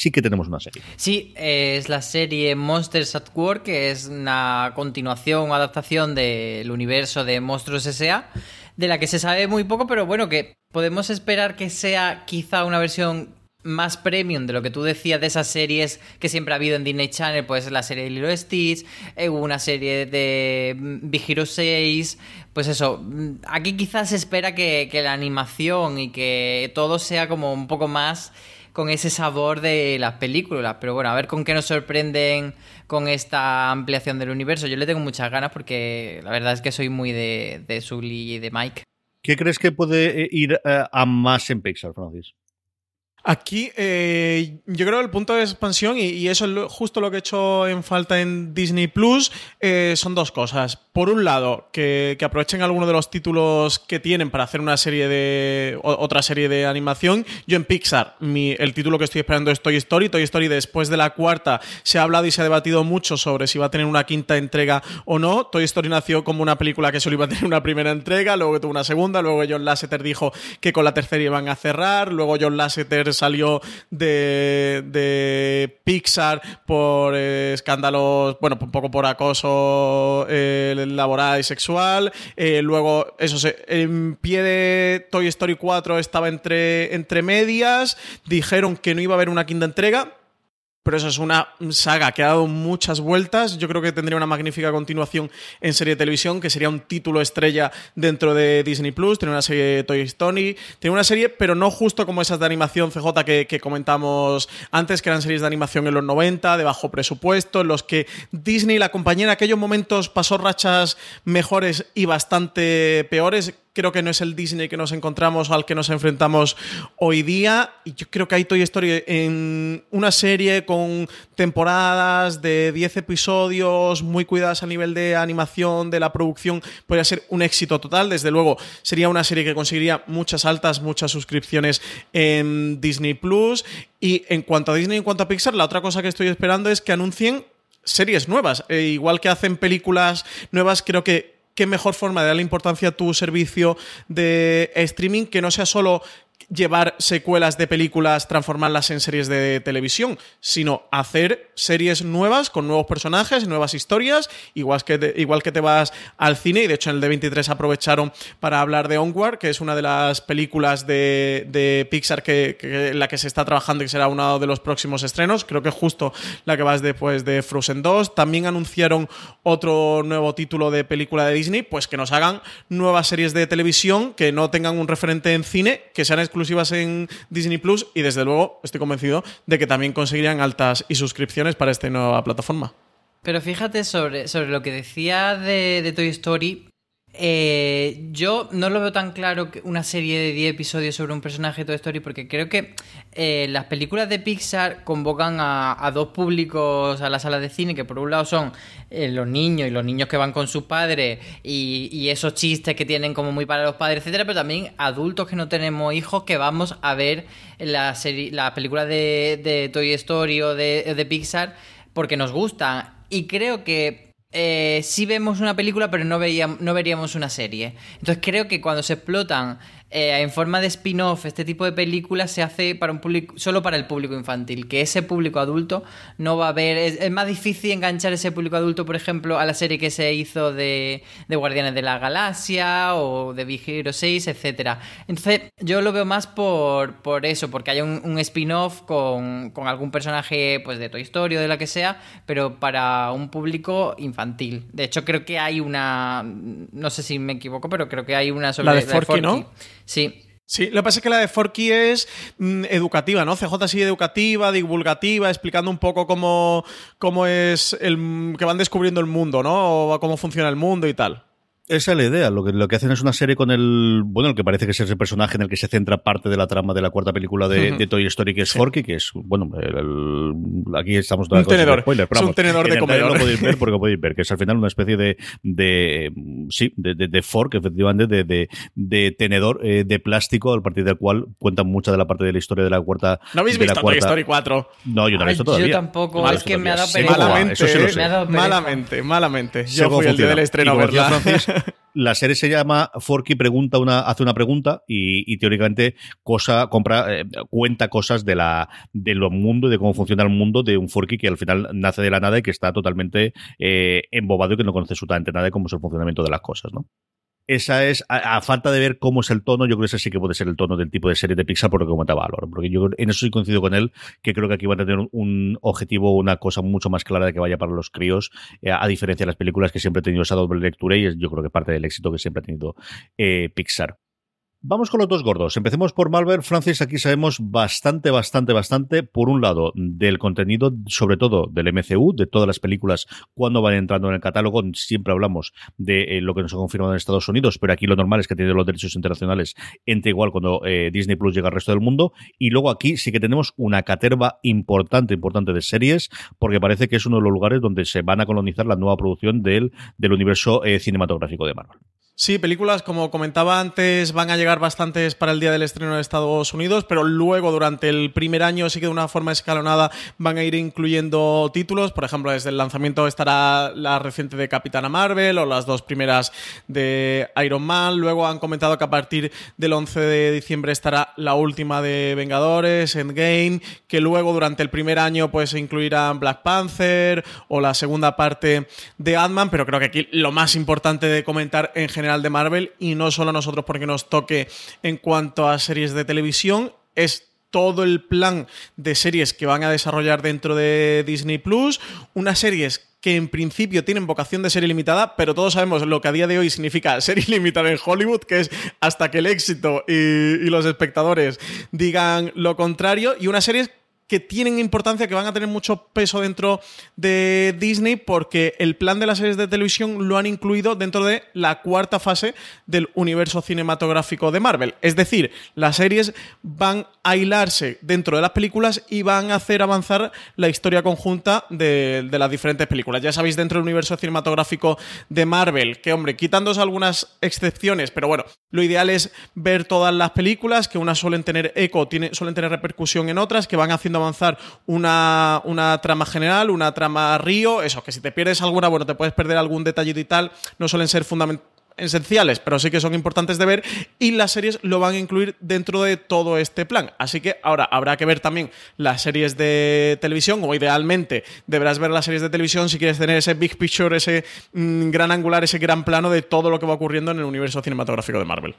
sí que tenemos una serie. Sí, es la serie Monsters at Work, que es una continuación o adaptación del universo de Monstruos S.A., de la que se sabe muy poco, pero bueno, que podemos esperar que sea quizá una versión más premium de lo que tú decías de esas series que siempre ha habido en Disney Channel, pues la serie de Lilo Stitch, eh, una serie de Big Hero 6, pues eso, aquí quizás se espera que la animación y que todo sea como un poco más con ese sabor de las películas. Pero bueno, a ver con qué nos sorprenden con esta ampliación del universo. Yo le tengo muchas ganas porque la verdad es que soy muy de, de Sully y de Mike. ¿Qué crees que puede eh, ir eh, a más en Pixar, Francis? Aquí eh, yo creo que el punto de expansión, y, eso es justo lo que he hecho en falta en Disney Plus, son dos cosas. Por un lado, que, aprovechen alguno de los títulos que tienen para hacer una serie de. otra serie de animación. Yo en Pixar, el título que estoy esperando es Toy Story. Toy Story, después de la cuarta, se ha hablado y se ha debatido mucho sobre si va a tener una quinta entrega o no. Toy Story nació como una película que solo iba a tener una primera entrega, luego tuvo una segunda, luego John Lasseter dijo que con la tercera iban a cerrar, luego John Lasseter salió de, de Pixar por eh, escándalos, bueno, un poco por acoso. Eh, laboral y sexual. Eh, luego, eso se, en pie de Toy Story 4 estaba entre, entre medias. Dijeron que no iba a haber una quinta entrega pero eso es una saga que ha dado muchas vueltas. Yo creo que tendría una magnífica continuación en serie de televisión, que sería un título estrella dentro de Disney Plus. Tiene una serie de Toy Story, tiene una serie, pero no justo como esas de animación CJ que, comentamos antes, que eran series de animación en los 90, de bajo presupuesto, en los que Disney, la compañía en aquellos momentos pasó rachas mejores y bastante peores creo que no es el Disney que nos encontramos al que nos enfrentamos hoy día. Y yo creo que hay Toy Story en una serie con temporadas de 10 episodios muy cuidadas a nivel de animación, de la producción, podría ser un éxito total. Desde luego, sería una serie que conseguiría muchas altas, muchas suscripciones en Disney Plus. Y en cuanto a Disney, en cuanto a Pixar, la otra cosa que estoy esperando es que anuncien series nuevas. E igual que hacen películas nuevas, creo que qué mejor forma de darle importancia a tu servicio de streaming que no sea solo llevar secuelas de películas, transformarlas en series de televisión, sino hacer series nuevas con nuevos personajes, nuevas historias, igual que te, igual que te vas al cine. Y de hecho, en el D23 aprovecharon para hablar de Onward, que es una de las películas de, Pixar que, en la que se está trabajando y que será uno de los próximos estrenos. Creo que justo la que vas después de Frozen 2. También anunciaron otro nuevo título de película de Disney, pues que nos hagan nuevas series de televisión que no tengan un referente en cine, que sean exclusivas exclusivas en Disney Plus y desde luego estoy convencido de que también conseguirían altas y suscripciones para esta nueva plataforma. Pero fíjate sobre, sobre lo que decía de, de Toy Story, eh, yo no lo veo tan claro que una serie de 10 episodios sobre un personaje de Toy Story porque creo que eh, las películas de Pixar convocan a, dos públicos a la sala de cine que por un lado son eh, los niños y los niños que van con sus padres y, esos chistes que tienen como muy para los padres, etcétera, pero también adultos que no tenemos hijos que vamos a ver la serie, las películas de, Toy Story o de, de Pixar porque nos gustan. Y creo que eh, sí vemos una película, pero no, veíamos, no veríamos una serie. Entonces creo que cuando se explotan eh, en forma de spin-off, este tipo de películas se hace para un público, solo para el público infantil, que ese público adulto no va a ver. Es, más difícil enganchar ese público adulto, por ejemplo, a la serie que se hizo de, Guardianes de la Galaxia o de Big Hero 6, etc. Entonces, yo lo veo más por, por eso, porque hay un, spin-off con, con, algún personaje pues de Toy Story o de la que sea, pero para un público infantil. De hecho, creo que hay una. No sé si me equivoco, pero creo que hay una sobre. La de Forky, ¿no? Sí. Sí, lo que pasa es que la de Forky es mm, educativa, ¿no? CJ sí educativa, divulgativa, explicando un poco cómo, cómo es el que van descubriendo el mundo, ¿no? O cómo funciona el mundo y tal. Esa es la idea. Lo que, lo que hacen es una serie con el. Bueno, el que parece que es ese personaje en el que se centra parte de la trama de la cuarta película de, Toy Story, que es Forky, que es. Bueno, aquí estamos dando un tenedor. es un tenedor de comedor. lo podéis ver porque podéis ver que es al final una especie de. de sí, de, de, fork, efectivamente, de, de, tenedor eh, de plástico, a partir del cual cuentan mucha de la parte de la historia de la cuarta. ¿No habéis visto Toy Story 4? No, yo no he visto todavía. Yo tampoco. es que me ha dado Malamente, malamente, malamente. Yo fui el día del estreno, ¿verdad? la serie se llama Forky pregunta una, hace una pregunta y, teóricamente cosa, compra, eh, cuenta cosas de la de lo mundo de cómo funciona el mundo de un Forky que al final nace de la nada y que está totalmente eh, embobado y que no conoce absolutamente nada de cómo es el funcionamiento de las cosas, ¿no? Esa es, a, falta de ver cómo es el tono, yo creo que ese sí que puede ser el tono del tipo de serie de Pixar, por lo que comentaba Valor. Porque yo en eso sí coincido con él, que creo que aquí van a tener un objetivo, una cosa mucho más clara de que vaya para los críos, eh, a diferencia de las películas que siempre he tenido esa doble lectura y es, yo creo que parte del éxito que siempre ha tenido eh, Pixar. Vamos con los dos gordos. Empecemos por Marvel. Francis, aquí sabemos bastante, bastante, bastante, por un lado, del contenido, sobre todo del MCU, de todas las películas, cuando van entrando en el catálogo. Siempre hablamos de eh, lo que nos ha confirmado en Estados Unidos, pero aquí lo normal es que tiene los derechos internacionales, entre igual cuando eh, Disney Plus llega al resto del mundo. Y luego aquí sí que tenemos una caterva importante, importante de series, porque parece que es uno de los lugares donde se van a colonizar la nueva producción del, del universo eh, cinematográfico de Marvel. Sí, películas, como comentaba antes, van a llegar bastantes para el día del estreno de Estados Unidos, pero luego durante el primer año sí que de una forma escalonada van a ir incluyendo títulos. Por ejemplo, desde el lanzamiento estará la reciente de Capitana Marvel o las dos primeras de Iron Man. Luego han comentado que a partir del 11 de diciembre estará la última de Vengadores, Endgame, que luego durante el primer año pues incluirán Black Panther o la segunda parte de Ant-Man, pero creo que aquí lo más importante de comentar en general de Marvel y no solo a nosotros porque nos toque en cuanto a series de televisión, es todo el plan de series que van a desarrollar dentro de Disney Plus, unas series que en principio tienen vocación de serie limitada, pero todos sabemos lo que a día de hoy significa serie limitada en Hollywood, que es hasta que el éxito y, y los espectadores digan lo contrario, y unas series que tienen importancia, que van a tener mucho peso dentro de Disney, porque el plan de las series de televisión lo han incluido dentro de la cuarta fase del universo cinematográfico de Marvel. Es decir, las series van a hilarse dentro de las películas y van a hacer avanzar la historia conjunta de, las diferentes películas. Ya sabéis, dentro del universo cinematográfico de Marvel, que hombre, quitándose algunas excepciones, pero bueno, lo ideal es ver todas las películas, que unas suelen tener eco, suelen tener repercusión en otras, que van haciendo avanzar una, una trama general, una trama río, eso, que si te pierdes alguna, bueno, te puedes perder algún detallito y tal, no suelen ser fundamentales esenciales, pero sí que son importantes de ver y las series lo van a incluir dentro de todo este plan. Así que ahora habrá que ver también las series de televisión o idealmente deberás ver las series de televisión si quieres tener ese big picture, ese mm, gran angular, ese gran plano de todo lo que va ocurriendo en el universo cinematográfico de Marvel.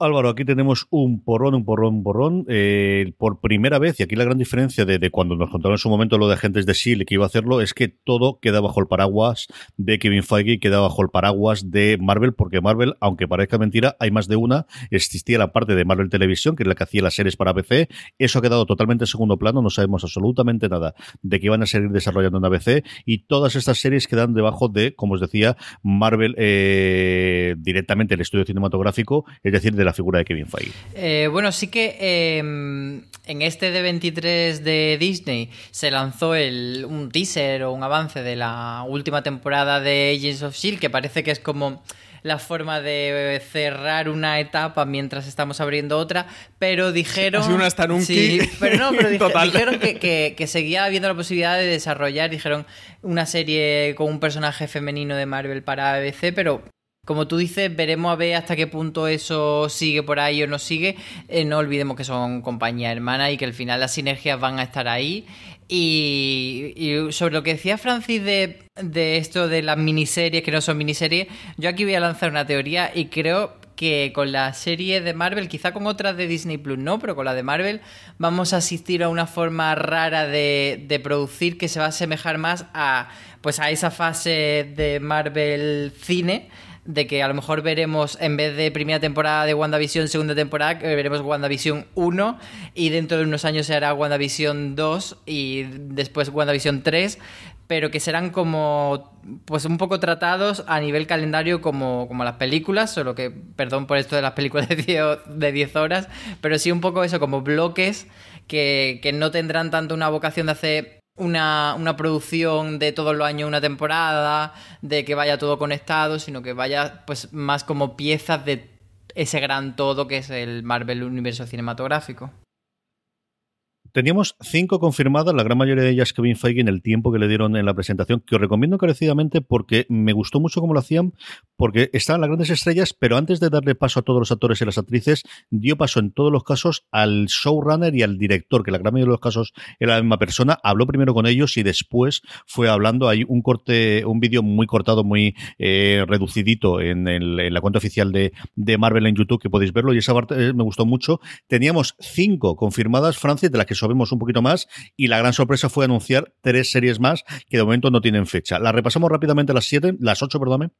Álvaro, aquí tenemos un porrón, un porrón, un porrón. Eh, por primera vez, y aquí la gran diferencia de, cuando nos contaron en su momento lo de agentes de SEAL que iba a hacerlo, es que todo queda bajo el paraguas de Kevin Feige, queda bajo el paraguas de Marvel, porque Marvel, aunque parezca mentira, hay más de una. Existía la parte de Marvel Televisión, que es la que hacía las series para PC. Eso ha quedado totalmente en segundo plano, no sabemos absolutamente nada de que iban a seguir desarrollando una PC. Y todas estas series quedan debajo de, como os decía, Marvel eh, directamente el estudio cinematográfico, es decir, de la figura de Kevin Feige. Eh, bueno, sí que em, en este D23 de Disney se lanzó el, un teaser o un avance de la última temporada de Agents of Shield, que parece que es como la forma de cerrar una etapa mientras estamos abriendo otra, pero dijeron... Sí, una hasta sí, pero no, pero dijeron que, que, seguía habiendo la posibilidad de desarrollar, dijeron, una serie con un personaje femenino de Marvel para ABC, pero como tú dices, veremos a ver hasta qué punto eso sigue por ahí o no sigue. Eh, no olvidemos que son compañías hermanas y que al final las sinergias van a estar ahí. Y, sobre lo que decía Francis de, de esto de las miniseries que no son miniseries, yo aquí voy a lanzar una teoría y creo que con la serie de Marvel, quizá con otras de Disney Plus no, pero con la de Marvel vamos a asistir a una forma rara de, de producir que se va a asemejar más a pues a esa fase de Marvel cine de que a lo mejor veremos, en vez de primera temporada de WandaVision, segunda temporada, veremos WandaVision 1 y dentro de unos años se hará WandaVision 2 y después WandaVision 3, pero que serán como, pues un poco tratados a nivel calendario como, como las películas, solo que, perdón por esto de las películas de 10, de 10 horas, pero sí un poco eso, como bloques que, que no tendrán tanto una vocación de hacer una, una, producción de todos los años una temporada, de que vaya todo conectado, sino que vaya pues más como piezas de ese gran todo que es el Marvel Universo Cinematográfico. Teníamos cinco confirmadas, la gran mayoría de ellas Kevin Feige en el tiempo que le dieron en la presentación, que os recomiendo encarecidamente porque me gustó mucho cómo lo hacían, porque estaban las grandes estrellas, pero antes de darle paso a todos los actores y las actrices, dio paso en todos los casos al showrunner y al director, que la gran mayoría de los casos era la misma persona, habló primero con ellos y después fue hablando. Hay un corte, un vídeo muy cortado, muy eh, reducidito en, la cuenta oficial de, Marvel en YouTube, que podéis verlo, y esa parte eh, me gustó mucho. Teníamos cinco confirmadas, Francia, de las que sabemos un poquito más y la gran sorpresa fue anunciar tres series más que de momento no tienen fecha. La repasamos rápidamente las siete, las ocho, perdóname.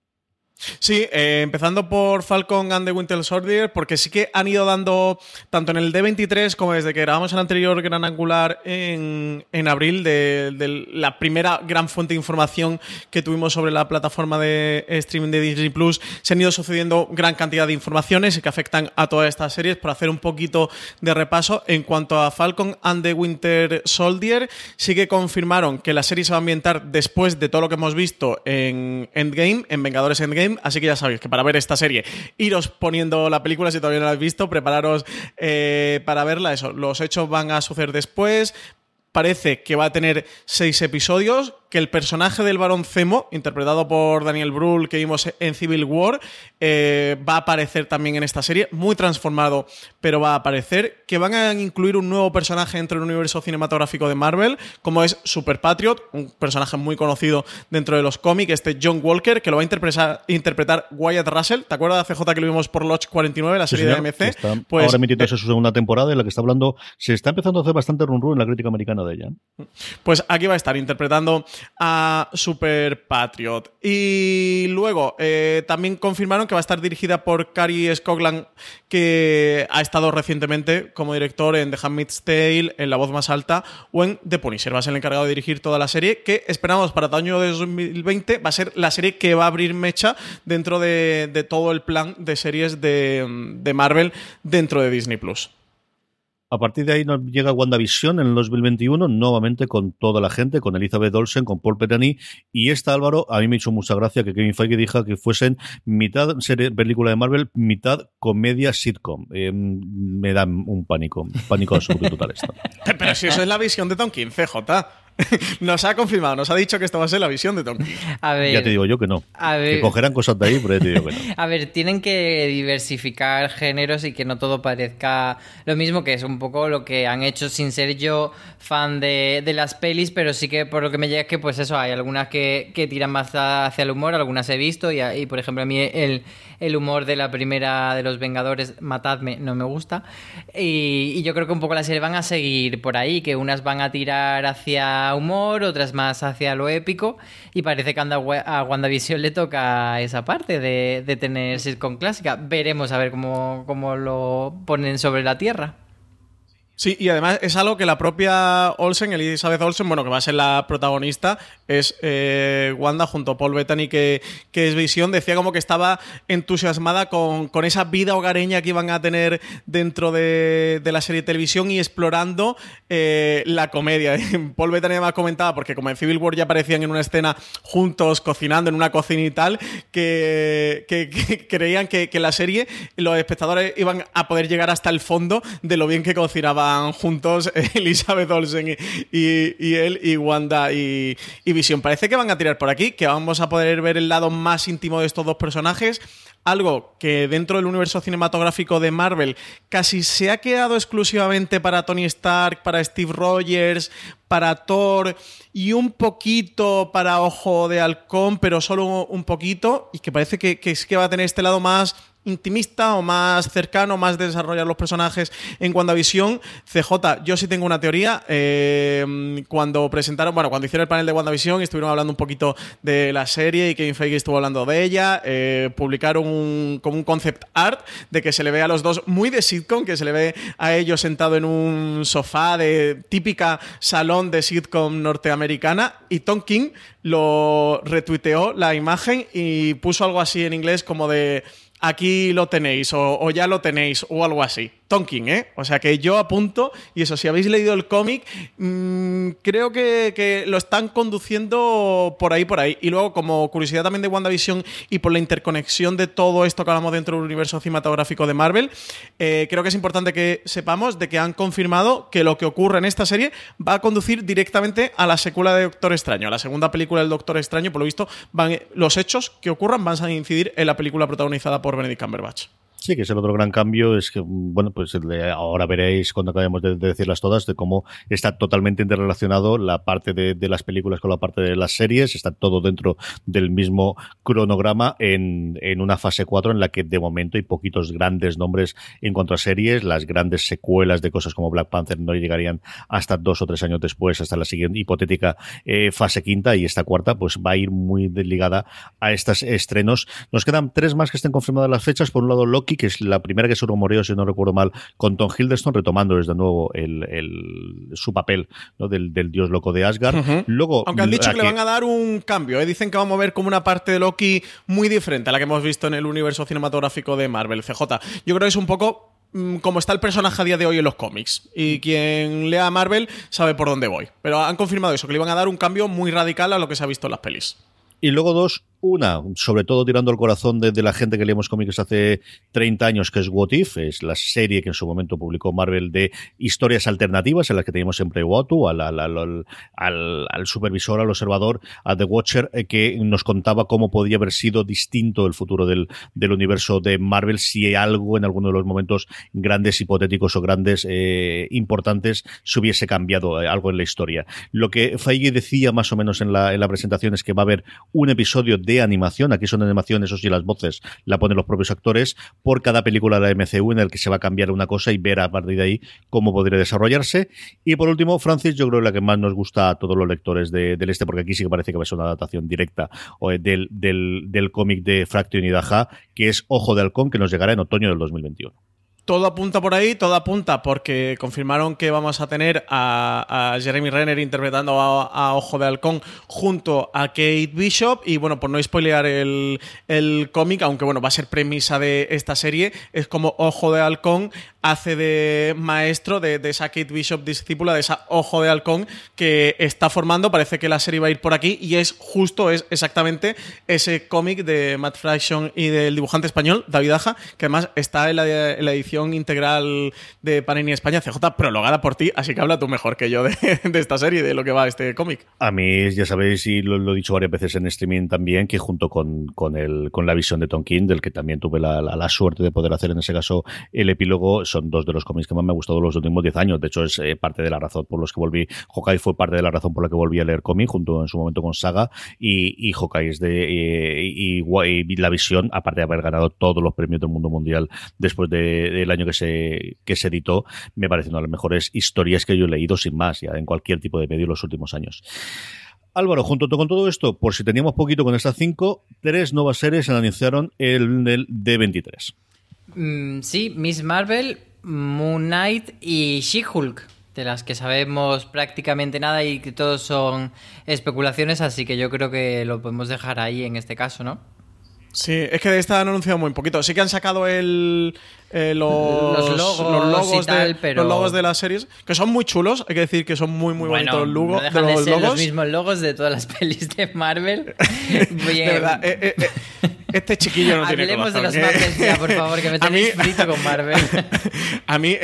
Sí, eh, empezando por Falcon and the Winter Soldier, porque sí que han ido dando, tanto en el D23 como desde que grabamos el anterior Gran Angular en, abril, de, la primera gran fuente de información que tuvimos sobre la plataforma de streaming de Disney Plus, se han ido sucediendo gran cantidad de informaciones que afectan a todas estas series. Por hacer un poquito de repaso, en cuanto a Falcon and the Winter Soldier, sí que confirmaron que la serie se va a ambientar después de todo lo que hemos visto en Endgame, en Vengadores Endgame así que ya sabéis que para ver esta serie, iros poniendo la película si todavía no la habéis visto, prepararos eh, para verla. Eso, los hechos van a suceder después. Parece que va a tener seis episodios que el personaje del varón Zemo, interpretado por Daniel Brühl, que vimos en Civil War, eh, va a aparecer también en esta serie, muy transformado, pero va a aparecer, que van a incluir un nuevo personaje dentro del universo cinematográfico de Marvel, como es Super Patriot, un personaje muy conocido dentro de los cómics, este John Walker, que lo va a interpretar, interpretar Wyatt Russell, ¿te acuerdas de CJ que lo vimos por Lodge 49, la serie de AMC? pues, ahora emitiéndose su segunda temporada en la que está hablando, se está empezando a hacer bastante run, run en la crítica americana de ella. Pues aquí va a estar interpretando a Super Patriot. Y luego eh, también confirmaron que va a estar dirigida por Cary Scogland, que ha estado recientemente como director en The Handmaid's Tale, en La Voz Más Alta o en The Punisher. Va a ser el encargado de dirigir toda la serie, que esperamos para el año de 2020 va a ser la serie que va a abrir mecha dentro de, todo el plan de series de, de Marvel dentro de Disney Plus. A partir de ahí nos llega WandaVision en el 2021, nuevamente con toda la gente, con Elizabeth Olsen, con Paul Bettany. Y esta, Álvaro, a mí me hizo mucha gracia que Kevin Feige dijo que fuesen mitad serie, película de Marvel, mitad comedia sitcom. Eh, me da un pánico, pánico absoluto total esto. Pero si eso es la visión de Tom King, CJ. nos ha confirmado, nos ha dicho que esta va a ser la visión de Tom ya te digo yo que no. que cogerán cosas de ahí, pero ya te digo que no. A ver, tienen que diversificar géneros y que no todo parezca lo mismo, que es un poco lo que han hecho sin ser yo fan de, las pelis, pero sí que por lo que me llega es que, pues eso, hay algunas que, tiran más hacia el humor, algunas he visto, y, y por ejemplo, a mí el, el humor de la primera de los Vengadores, Matadme, no me gusta. Y, yo creo que un poco la serie van a seguir por ahí, que unas van a tirar hacia humor, otras más hacia lo épico. Y parece que a WandaVision le toca esa parte de, de tener sitcom clásica. Veremos a ver cómo, cómo lo ponen sobre la tierra. Sí, y además es algo que la propia Olsen, Elizabeth Olsen, bueno, que va a ser la protagonista, es eh, Wanda junto a Paul Bettany, que, que, es Visión, decía como que estaba entusiasmada con, esa vida hogareña que iban a tener dentro de, la serie de televisión y explorando eh, la comedia. Paul Bettany además comentaba, porque como en Civil War ya aparecían en una escena juntos, cocinando en una cocina y tal, que, creían que, que la serie los espectadores iban a poder llegar hasta el fondo de lo bien que cocinaba juntos Elizabeth Olsen y, él y Wanda y, y Vision. Parece que van a tirar por aquí, que vamos a poder ver el lado más íntimo de estos dos personajes algo que dentro del universo cinematográfico de Marvel casi se ha quedado exclusivamente para Tony Stark, para Steve Rogers, para Thor y un poquito para Ojo de Halcón, pero solo un poquito, y que parece que, que, que va a tener este lado más intimista o más cercano, más de desarrollar los personajes en WandaVision. CJ, yo sí tengo una teoría. Eh, cuando presentaron, bueno, cuando hicieron el panel de WandaVision, estuvieron hablando un poquito de la serie y Kevin Feige estuvo hablando de ella. Eh, publicaron un, como un concept art de que se le ve a los dos muy de sitcom, que se le ve a ellos sentado en un sofá de típica salón de sitcom norteamericana y Tom King lo retuiteó la imagen y puso algo así en inglés como de aquí lo tenéis o, ya lo tenéis o algo así. Tonkin, ¿eh? O sea que yo apunto, y eso, si habéis leído el cómic, mm, creo que, lo están conduciendo por ahí, por ahí. Y luego, como curiosidad también de WandaVision y por la interconexión de todo esto que hablamos dentro del universo cinematográfico de Marvel, eh, creo que es importante que sepamos de que han confirmado que lo que ocurre en esta serie va a conducir directamente a la secuela de Doctor Extraño, a la segunda película del Doctor Extraño. Por lo visto, van, los hechos que ocurran van a incidir en la película protagonizada por Benedict Cumberbatch. Sí, que es el otro gran cambio, es que, bueno, pues ahora veréis cuando acabemos de, decirlas todas, de cómo está totalmente interrelacionado la parte de, las películas con la parte de las series, está todo dentro del mismo cronograma en, en una fase 4 en la que de momento hay poquitos grandes nombres en cuanto a series, las grandes secuelas de cosas como Black Panther no llegarían hasta dos o tres años después, hasta la siguiente hipotética eh, fase quinta y esta cuarta pues va a ir muy ligada a estos estrenos. Nos quedan tres más que estén confirmadas las fechas, por un lado que es la primera que se rumoreó, si no recuerdo mal, con Tom Hiddleston retomando desde nuevo el, su papel del, dios loco de Asgard. Luego, Aunque han dicho que, le van a dar un cambio, ¿eh? dicen que vamos a ver como una parte de Loki muy diferente a la que hemos visto en el universo cinematográfico de Marvel, CJ. Yo creo que es un poco mm, como está el personaje a día de hoy en los cómics. Y quien lea Marvel sabe por dónde voy. Pero han confirmado eso, que le iban a dar un cambio muy radical a lo que se ha visto en las pelis. Y luego dos, una, sobre todo tirando al corazón de, la gente que leemos cómics hace 30 años, que es What If, es la serie que en su momento publicó Marvel de historias alternativas en las que teníamos siempre Watu, al, al, al, al, supervisor, al observador, a The Watcher, eh, que nos contaba cómo podía haber sido distinto el futuro del, del universo de Marvel si algo en alguno de los momentos grandes, hipotéticos o grandes, eh, importantes, se hubiese cambiado eh, algo en la historia. Lo que Feige decía más o menos en la, en la presentación es que va a haber un episodio de animación, aquí son animaciones, eso sí, las voces la ponen los propios actores, por cada película de la MCU en el que se va a cambiar una cosa y ver a partir de ahí cómo podría desarrollarse. Y por último, Francis, yo creo que la que más nos gusta a todos los lectores del este, porque aquí sí que parece que va a ser una adaptación directa del, del, del cómic de Fraction y Daja, que es Ojo de Halcón, que nos llegará en otoño del 2021 todo apunta por ahí, todo apunta porque confirmaron que vamos a tener a, Jeremy Renner interpretando a, Ojo de Halcón junto a Kate Bishop. Y bueno, por no spoilear el, el cómic, aunque bueno, va a ser premisa de esta serie, es como Ojo de Halcón hace de maestro de, esa Kate Bishop discípula, de esa Ojo de Halcón que está formando. Parece que la serie va a ir por aquí y es justo, es exactamente ese cómic de Matt Fraction y del dibujante español, David Aja, que además está en la edición integral de Panini España, CJ, prologada por ti, así que habla tú mejor que yo de, esta serie, de lo que va este cómic. A mí, ya sabéis, y lo, he dicho varias veces en streaming también, que junto con, con, el, con la visión de Tonkin, del que también tuve la, la, suerte de poder hacer en ese caso el epílogo, son dos de los cómics que más me han gustado los últimos 10 años. De hecho, es eh, parte de la razón por los que volví. Hawkeye fue parte de la razón por la que volví a leer cómic, junto en su momento con Saga, y, y Hawkeye es de. Eh, y, la visión, aparte de haber ganado todos los premios del mundo mundial después del año que se que se editó, me parece una de las mejores historias que yo he leído sin más, ya en cualquier tipo de medio en los últimos años. Álvaro, junto con todo esto, por si teníamos poquito con estas cinco, tres nuevas series se anunciaron el, el D23. Mm, sí, Miss Marvel, Moon Knight y She-Hulk, de las que sabemos prácticamente nada y que todos son especulaciones, así que yo creo que lo podemos dejar ahí en este caso, ¿no? Sí, es que de esta han anunciado muy poquito. Sí que han sacado el, eh, los, logos, de, los logos de las series, que son muy chulos. Hay que decir que son muy, muy bonitos los, logos, de los logos. los mismos logos de todas las pelis de Marvel. de verdad, eh, eh, este chiquillo no tiene Hablemos de los Marvel ya, por favor, que me tenéis frito con Marvel. a mí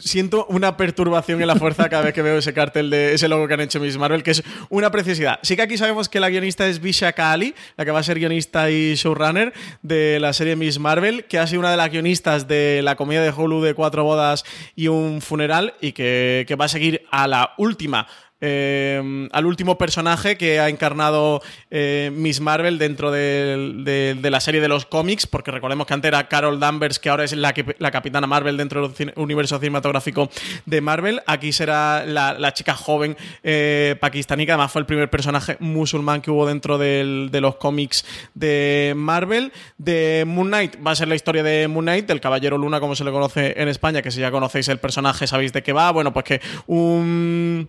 siento una perturbación en la fuerza cada vez que veo ese cartel de ese logo que han hecho Miss Marvel, que es una preciosidad. Sí que aquí sabemos que la guionista es Bisha Ali, la que va a ser guionista y showrunner de la serie Miss Marvel, que ha sido una de las guionistas de la comedia de Hulu de Cuatro Bodas y un Funeral y que va a seguir a la última eh, al último personaje que ha encarnado eh, Miss Marvel dentro de, la serie de los cómics, porque recordemos que antes era Carol Danvers, que ahora es la, capitana Marvel dentro del universo cinematográfico de Marvel. Aquí será la, chica joven eh, pakistaní, que además fue el primer personaje musulmán que hubo dentro de los cómics de Marvel. De Moon Knight va a ser la historia de Moon Knight, del Caballero Luna, como se le conoce en España, que si ya conocéis el personaje sabéis de qué va. Bueno, pues que un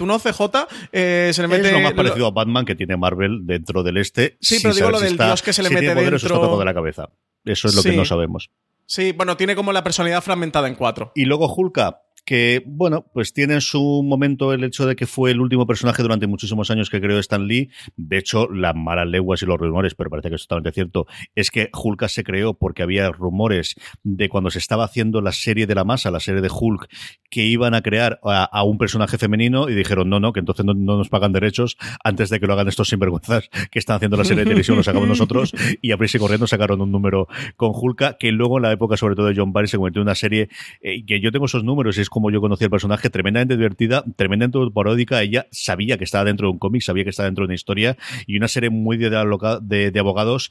Tú no, CJ, eh, se le mete. Es lo más parecido a Batman que tiene Marvel dentro del este. Sí, pero digo lo del dios que se le si mete tiene poderes, dentro. está de la cabeza. Eso es lo que no sabemos. Sí, bueno, tiene como la personalidad fragmentada en cuatro. Y luego Hulka, que, bueno, pues tiene en su momento el hecho de que fue el último personaje durante muchísimos años que creó Stan Lee. De hecho, las malas leguas y los rumores, pero parece que es totalmente cierto, es que Hulka se creó porque había rumores de cuando se estaba haciendo la serie de la masa, la serie de Hulk, que iban a crear a, a un personaje femenino y dijeron, no, no, que entonces no, no nos pagan derechos antes de que lo hagan estos sinvergüenzas que están haciendo la serie de televisión, lo sacamos nosotros y a prisa y corriendo sacaron un número con Hulka, que luego en la época, sobre todo de John Barry, se convirtió en una serie eh, que yo tengo esos números y es como yo conocí al personaje, tremendamente divertida, tremendamente paródica. Ella sabía que estaba dentro de un cómic, sabía que estaba dentro de una historia y una serie muy de, de, de abogados.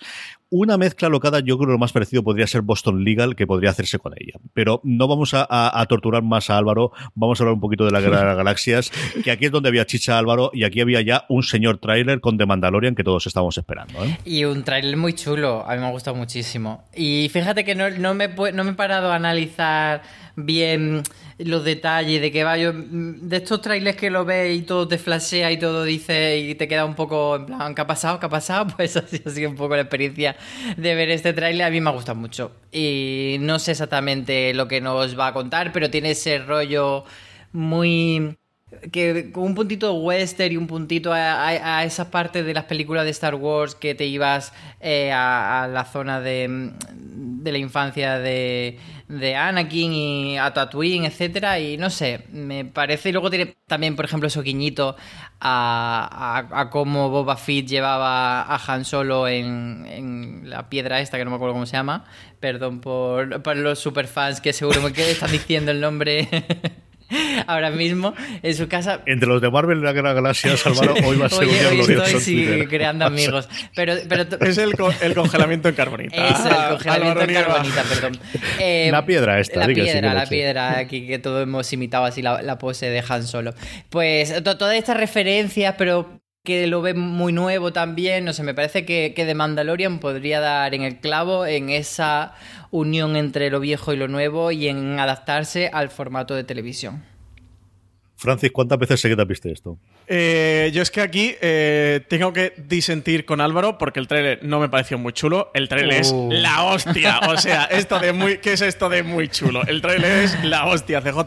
Una mezcla locada, yo creo que lo más parecido podría ser Boston Legal, que podría hacerse con ella. Pero no vamos a, a- a torturar más a Álvaro, vamos a hablar un poquito de la Guerra de las Galaxias, que aquí es donde había chicha Álvaro y aquí había ya un señor tráiler con The Mandalorian que todos estábamos esperando. ¿eh? Y un tráiler muy chulo, a mí me ha gustado muchísimo. Y fíjate que no, no, me, pu- no me he parado a analizar bien los detalles de que va yo... De estos trailers que lo ves y todo te flashea y todo dice y te queda un poco en plan, ¿qué ha pasado? ¿Qué ha pasado? Pues así ha sido un poco la experiencia de ver este tráiler. A mí me ha gustado mucho. Y no sé exactamente lo que nos va a contar, pero tiene ese rollo muy que con un puntito western y un puntito a, a- a esa parte de las películas de Star Wars que te ibas eh, a, la zona de, de la infancia de, de Anakin y a Tatooine, etcétera y no sé, me parece y luego tiene también por ejemplo esos guiñitos a cómo Boba Fett llevaba a Han Solo en, en la piedra esta que no me acuerdo cómo se llama perdón por, por los superfans que seguro que están diciendo el nombre ahora mismo en su casa. Entre los de Marvel y la las Galaxias, Álvaro, hoy va a ser un día glorioso estoy sí, creando amigos. Pero, pero Es el, co- el congelamiento en carbonita. Eso, el congelamiento en carbonita, perdón. Eh, La piedra esta, La piedra, la piedra aquí que todos hemos imitado así la, la pose de Han Solo. Pues to- todas estas referencias, pero que lo ve muy nuevo también, no sé, me parece que, que The Mandalorian podría dar en el clavo en esa unión entre lo viejo y lo nuevo y en adaptarse al formato de televisión. Francis, ¿cuántas veces seguidas viste esto? Eh, yo es que aquí eh, tengo que disentir con Álvaro porque el trailer no me pareció muy chulo. El trailer es Uh. la hostia. O sea, esto de muy. ¿Qué es esto de muy chulo? El trailer es la hostia, CJ.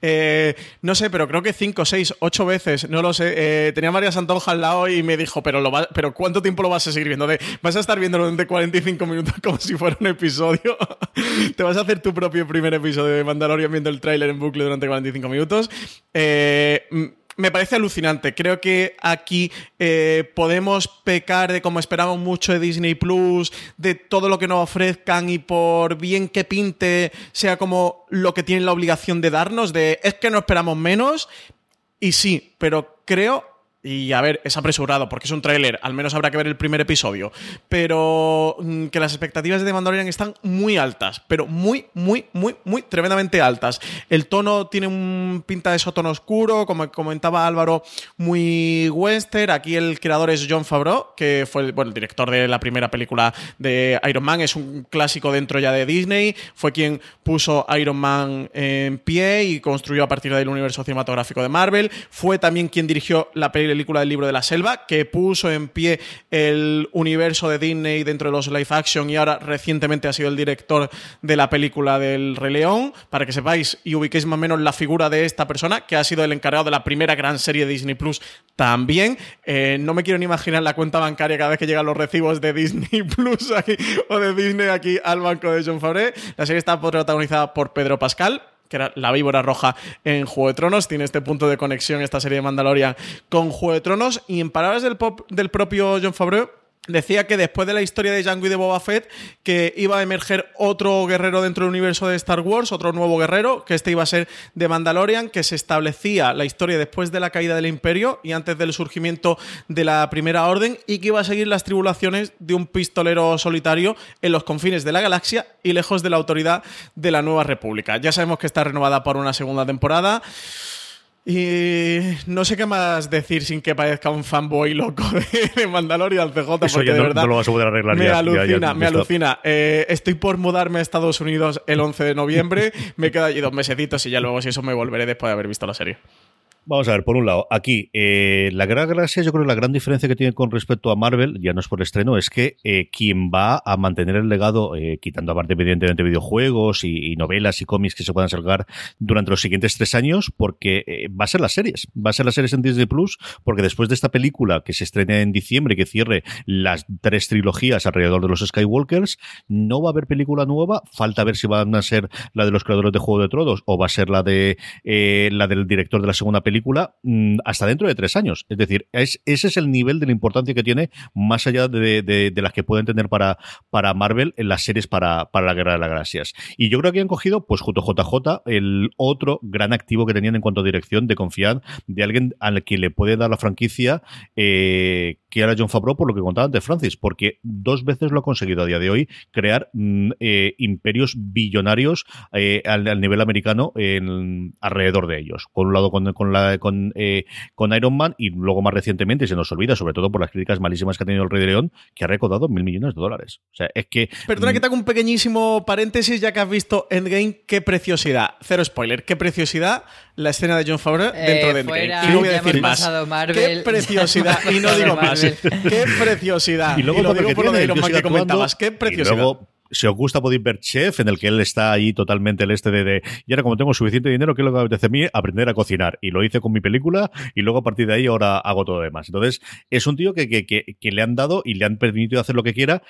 Eh, no sé, pero creo que 5, 6, 8 veces, no lo sé. tenía María Santonja al lado y me dijo, pero, lo va- pero ¿cuánto tiempo lo vas a seguir viendo? De, ¿Vas a estar viéndolo durante 45 minutos como si fuera un episodio? ¿Te vas a hacer tu propio primer episodio de Mandalorian viendo el tráiler en bucle durante 45 minutos? Eh, mm, me parece alucinante. Creo que aquí eh, podemos pecar de como esperamos mucho de Disney Plus, de todo lo que nos ofrezcan y por bien que pinte, sea como lo que tienen la obligación de darnos, de es que no esperamos menos. Y sí, pero creo. Y a ver, es apresurado porque es un tráiler, al menos habrá que ver el primer episodio. Pero mm, que las expectativas de The Mandalorian están muy altas, pero muy, muy, muy, muy tremendamente altas. El tono tiene un pinta de sótono oscuro, como comentaba Álvaro, muy western. Aquí el creador es John Favreau, que fue el, bueno, el director de la primera película de Iron Man, es un clásico dentro ya de Disney. Fue quien puso Iron Man en pie y construyó a partir del universo cinematográfico de Marvel. Fue también quien dirigió la película del libro de la selva, que puso en pie el universo de Disney dentro de los live action y ahora recientemente ha sido el director de la película del Rey León, para que sepáis y ubiquéis más o menos la figura de esta persona, que ha sido el encargado de la primera gran serie de Disney Plus también. Eh, no me quiero ni imaginar la cuenta bancaria cada vez que llegan los recibos de Disney Plus aquí, o de Disney aquí al banco de John Favreau. La serie está protagonizada por Pedro Pascal, que era la víbora roja en Juego de Tronos. Tiene este punto de conexión esta serie de Mandalorian con Juego de Tronos. Y en palabras del, pop- del propio John Favreau, decía que después de la historia de Django y de Boba Fett, que iba a emerger otro guerrero dentro del universo de Star Wars, otro nuevo guerrero, que este iba a ser de Mandalorian, que se establecía la historia después de la caída del Imperio y antes del surgimiento de la Primera Orden, y que iba a seguir las tribulaciones de un pistolero solitario en los confines de la galaxia y lejos de la autoridad de la Nueva República. Ya sabemos que está renovada por una segunda temporada. Y no sé qué más decir sin que parezca un fanboy loco de Mandalorian CJ, porque de verdad no lo vas a poder arreglar me ya, alucina, ya, ya, me alucina. Eh, estoy por mudarme a Estados Unidos el 11 de noviembre, me quedo allí dos mesecitos y ya luego si eso me volveré después de haber visto la serie. Vamos a ver, por un lado, aquí, eh, la Gran Galaxia, yo creo que la gran diferencia que tiene con respecto a Marvel, ya no es por estreno, es que eh, quien va a mantener el legado, eh, quitando aparte evidentemente videojuegos y, novelas y cómics que se puedan sacar durante los siguientes tres años, porque eh, va a ser las series, va a ser las series en Disney Plus, porque después de esta película que se estrene en diciembre que cierre las tres trilogías alrededor de los Skywalkers, no va a haber película nueva, falta ver si van a ser la de los creadores de Juego de Tronos o va a ser la de eh, la del director de la segunda película película mmm, hasta dentro de tres años. Es decir, es, ese es el nivel de la importancia que tiene, más allá de, las que pueden tener para, para Marvel en las series para, para la Guerra de las Galaxias. Y yo creo que han cogido, pues junto a JJ, el otro gran activo que tenían en cuanto a dirección, de confiar de alguien al que le puede dar la franquicia, eh, que era John Favreau, por lo que contaba antes Francis, porque dos veces lo ha conseguido a día de hoy crear mm, eh, imperios billonarios eh, al, al, nivel americano en, alrededor de ellos. Por un lado con, con la con, eh, con Iron Man y luego más recientemente se nos olvida, sobre todo por las críticas malísimas que ha tenido el Rey de León, que ha recaudado mil millones de dólares. O sea, es que. Perdona que te haga un pequeñísimo paréntesis, ya que has visto Endgame, qué preciosidad. Cero spoiler, qué preciosidad la escena de John Favreau dentro eh, de Endgame. fuera, y no voy a ya decir más. Marvel. Qué preciosidad. y no digo más. Qué preciosidad. Y luego y lo digo por lo de Iron Man que comentabas. Qué y preciosidad. luego, si os gusta podéis ver Chef, en el que él está ahí totalmente el este de, de y ahora como tengo suficiente dinero, ¿qué es lo que me apetece a mí? Aprender a cocinar. Y lo hice con mi película y luego a partir de ahí ahora hago todo lo demás. Entonces, es un tío que, que, que, que le han dado y le han permitido hacer lo que quiera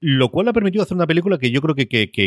lo cual ha permitido hacer una película que yo creo que,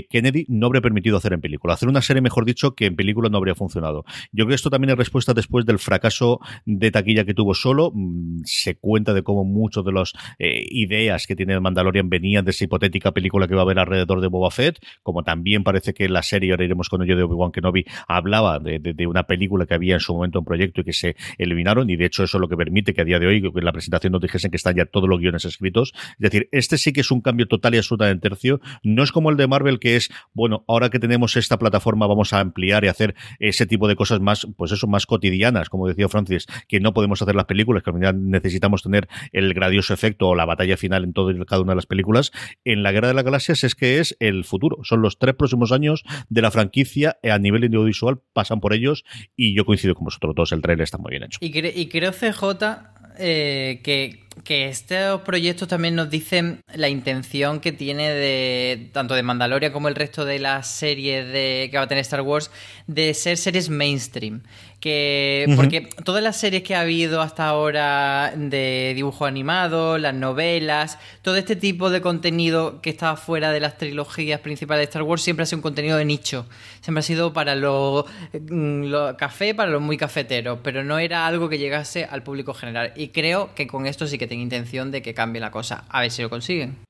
Kennedy no habría permitido hacer en película. Hacer una serie, mejor dicho, que en película no habría funcionado. Yo creo que esto también es respuesta después del fracaso de taquilla que tuvo solo. Mm, Se cuenta de cómo muchas de las eh, ideas que tiene el Mandalorian venían de esa hipotética película que va a haber alrededor de Boba Fett, como también parece que la serie, ahora iremos con ello de Obi-Wan Kenobi, hablaba de, de, de, una película que había en su momento en proyecto y que se eliminaron, y de hecho eso es lo que permite que a día de hoy, en la presentación nos dijesen que están ya todos los guiones escritos. Es decir, este sí que es un cambio total y absolutamente tercio. No es como el de Marvel, que es, bueno, ahora que tenemos esta plataforma vamos a ampliar y hacer ese tipo de cosas más, pues eso, más cotidianas, como decía Francis, que no podemos hacer las películas, que al final necesitamos tener el gradioso efecto o la batalla final en todo cada una de las películas. En la Guerra de las Galaxias es que es el futuro. Son los tres próximos años de la franquicia a nivel audiovisual, pasan por ellos y yo coincido con vosotros todos, el trailer está muy bien hecho. Y, cre y creo, CJ, eh, que, que, estos proyectos también nos dicen la intención que tiene de tanto de Mandalorian como el resto de las series de, que va a tener Star Wars de ser series mainstream. Que, uh -huh. Porque todas las series que ha habido hasta ahora de dibujo animado, las novelas, todo este tipo de contenido que está fuera de las trilogías principales de Star Wars siempre ha sido un contenido de nicho. Siempre ha sido para los lo, café, para los muy cafeteros, pero no era algo que llegase al público general. Y creo que con esto sí que tengo intención de que cambie la cosa. A ver si lo consiguen.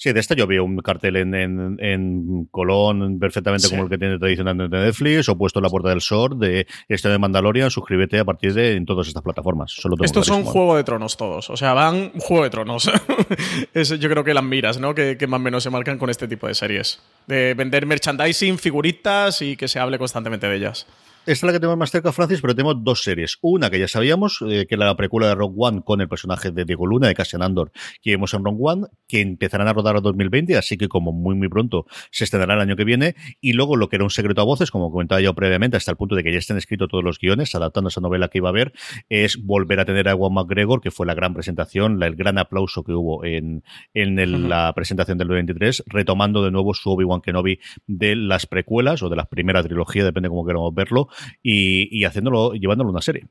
Sí, de esta yo veo un cartel en, en, en Colón perfectamente sí. como el que tiene tradicionalmente Netflix, o puesto en la puerta del SOR de este de Mandalorian, suscríbete a partir de en todas estas plataformas. Solo Estos son Juego de Tronos todos, o sea, van Juego de Tronos. es, yo creo que las miras, ¿no? Que, que, más o menos se marcan con este tipo de series. De vender merchandising, figuritas y que se hable constantemente de ellas. Esta es la que tenemos más cerca, Francis, pero tenemos dos series. Una que ya sabíamos, eh, que era la precuela de Rogue One con el personaje de Diego Luna, de Cassian Andor, que vemos en Rogue One, que empezarán a rodar en 2020, así que como muy, muy pronto se estrenará el año que viene. Y luego lo que era un secreto a voces, como comentaba yo previamente, hasta el punto de que ya estén escritos todos los guiones, adaptando esa novela que iba a haber, es volver a tener a Ewan McGregor, que fue la gran presentación, la, el gran aplauso que hubo en, en el, uh -huh. la presentación del 23, retomando de nuevo su Obi-Wan Kenobi de las precuelas o de la primera trilogía, depende cómo queramos verlo, y, y haciéndolo, llevándolo a una serie.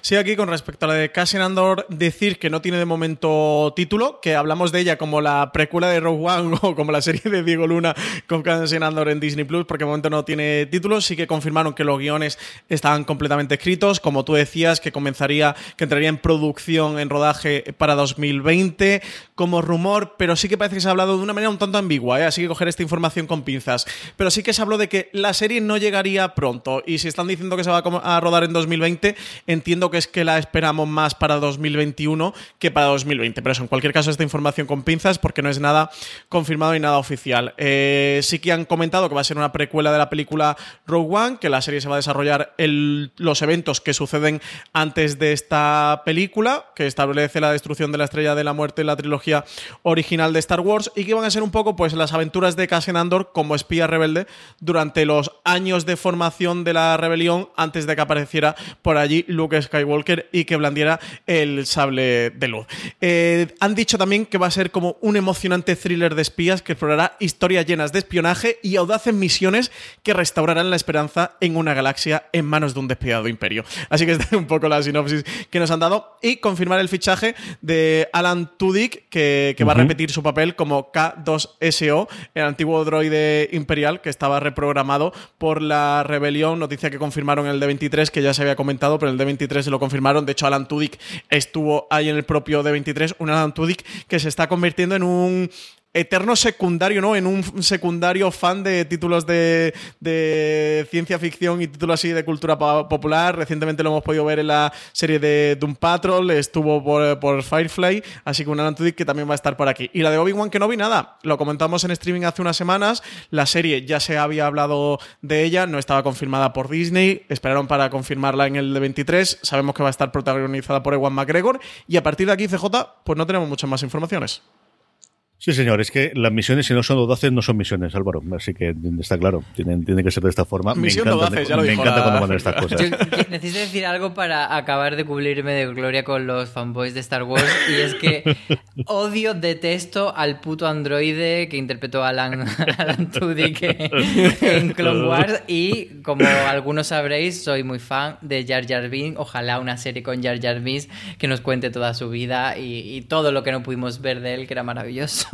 Sí, aquí con respecto a la de Cassian Andor, decir que no tiene de momento título, que hablamos de ella como la precuela de Rogue One o como la serie de Diego Luna con Cassian Andor en Disney Plus, porque de momento no tiene título. Sí que confirmaron que los guiones estaban completamente escritos, como tú decías, que comenzaría, que entraría en producción, en rodaje para 2020, como rumor, pero sí que parece que se ha hablado de una manera un tanto ambigua, ¿eh? así que coger esta información con pinzas. Pero sí que se habló de que la serie no llegaría pronto, y si están diciendo que se va a rodar en 2020, entiendo que es que la esperamos más para 2021 que para 2020. Pero eso, en cualquier caso, esta información con pinzas porque no es nada confirmado y nada oficial. Eh, sí que han comentado que va a ser una precuela de la película Rogue One, que la serie se va a desarrollar en los eventos que suceden antes de esta película, que establece la destrucción de la Estrella de la Muerte en la trilogía original de Star Wars, y que van a ser un poco pues las aventuras de Cassian Andor como espía rebelde durante los años de formación de la rebelión antes de que apareciera por allí Luke Skywalker y que blandiera el sable de luz. Eh, han dicho también que va a ser como un emocionante thriller de espías que explorará historias llenas de espionaje y audaces misiones que restaurarán la esperanza en una galaxia en manos de un despiadado imperio. Así que esta es un poco la sinopsis que nos han dado y confirmar el fichaje de Alan Tudyk que, va a repetir su papel como K2SO, el antiguo droide imperial que estaba reprogramado por la rebelión, noticia que confirmaron en el D23 que ya se había comentado, pero el D23 se lo confirmaron. De hecho, Alan Tudyk estuvo ahí en el propio D23. Un Alan Tudyk que se está convirtiendo en un eterno secundario, ¿no? En un secundario fan de títulos de, ciencia ficción y títulos así de cultura popular. Recientemente lo hemos podido ver en la serie de Doom Patrol, estuvo por, Firefly, así que un Alan que también va a estar por aquí. Y la de Obi-Wan que no vi nada, lo comentamos en streaming hace unas semanas, la serie ya se había hablado de ella, no estaba confirmada por Disney, esperaron para confirmarla en el de 23, sabemos que va a estar protagonizada por Ewan McGregor y a partir de aquí CJ pues no tenemos muchas más informaciones. Sí, señor, es que las misiones, si no son audaces, no son misiones, Álvaro. Así que está claro, tienen, tiene que ser de esta forma. Misión me encanta, ya lo me encanta cuando mandan estas cosas. necesito decir algo para acabar de cubrirme de gloria con los fanboys de Star Wars. Y es que odio, detesto al puto androide que interpretó a Alan, Alan Tudyk en Clone Wars. Y como algunos sabréis, soy muy fan de Jar Jar Binks. Ojalá una serie con Jar Jar Binks que nos cuente toda su vida y todo lo que no pudimos ver de él, que era maravilloso.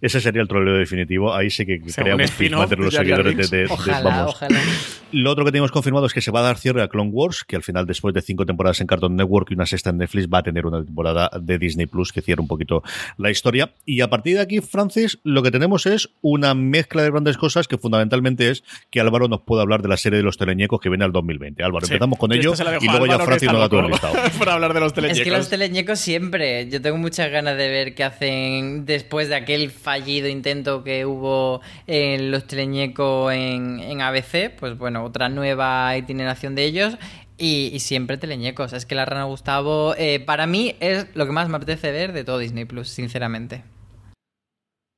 Ese sería el troleo definitivo. Ahí sí que creamos entre los seguidores de, ojalá, ojalá. Lo otro que tenemos confirmado es que se va a dar cierre a Clone Wars, que al final, después de cinco temporadas en Cartoon Network y una sexta en Netflix, va a tener una temporada de Disney Plus que cierra un poquito la historia. Y a partir de aquí, Francis, lo que tenemos es una mezcla de grandes cosas que fundamentalmente es que Álvaro nos pueda hablar de la serie de los teleñecos que viene al 2020. Álvaro, empezamos con ello y luego ya Francis nos da todo el listado. Para hablar de los teleñecos. Es que los teleñecos siempre. Yo tengo muchas ganas de ver qué hacen después de aquel fallido intento que hubo en los teleñecos en, en ABC. Pues bueno, otra nueva itineración de ellos. Y, siempre teleñecos. Es que la Rana Gustavo, eh, para mí, es lo que más me apetece ver de todo Disney Plus, sinceramente.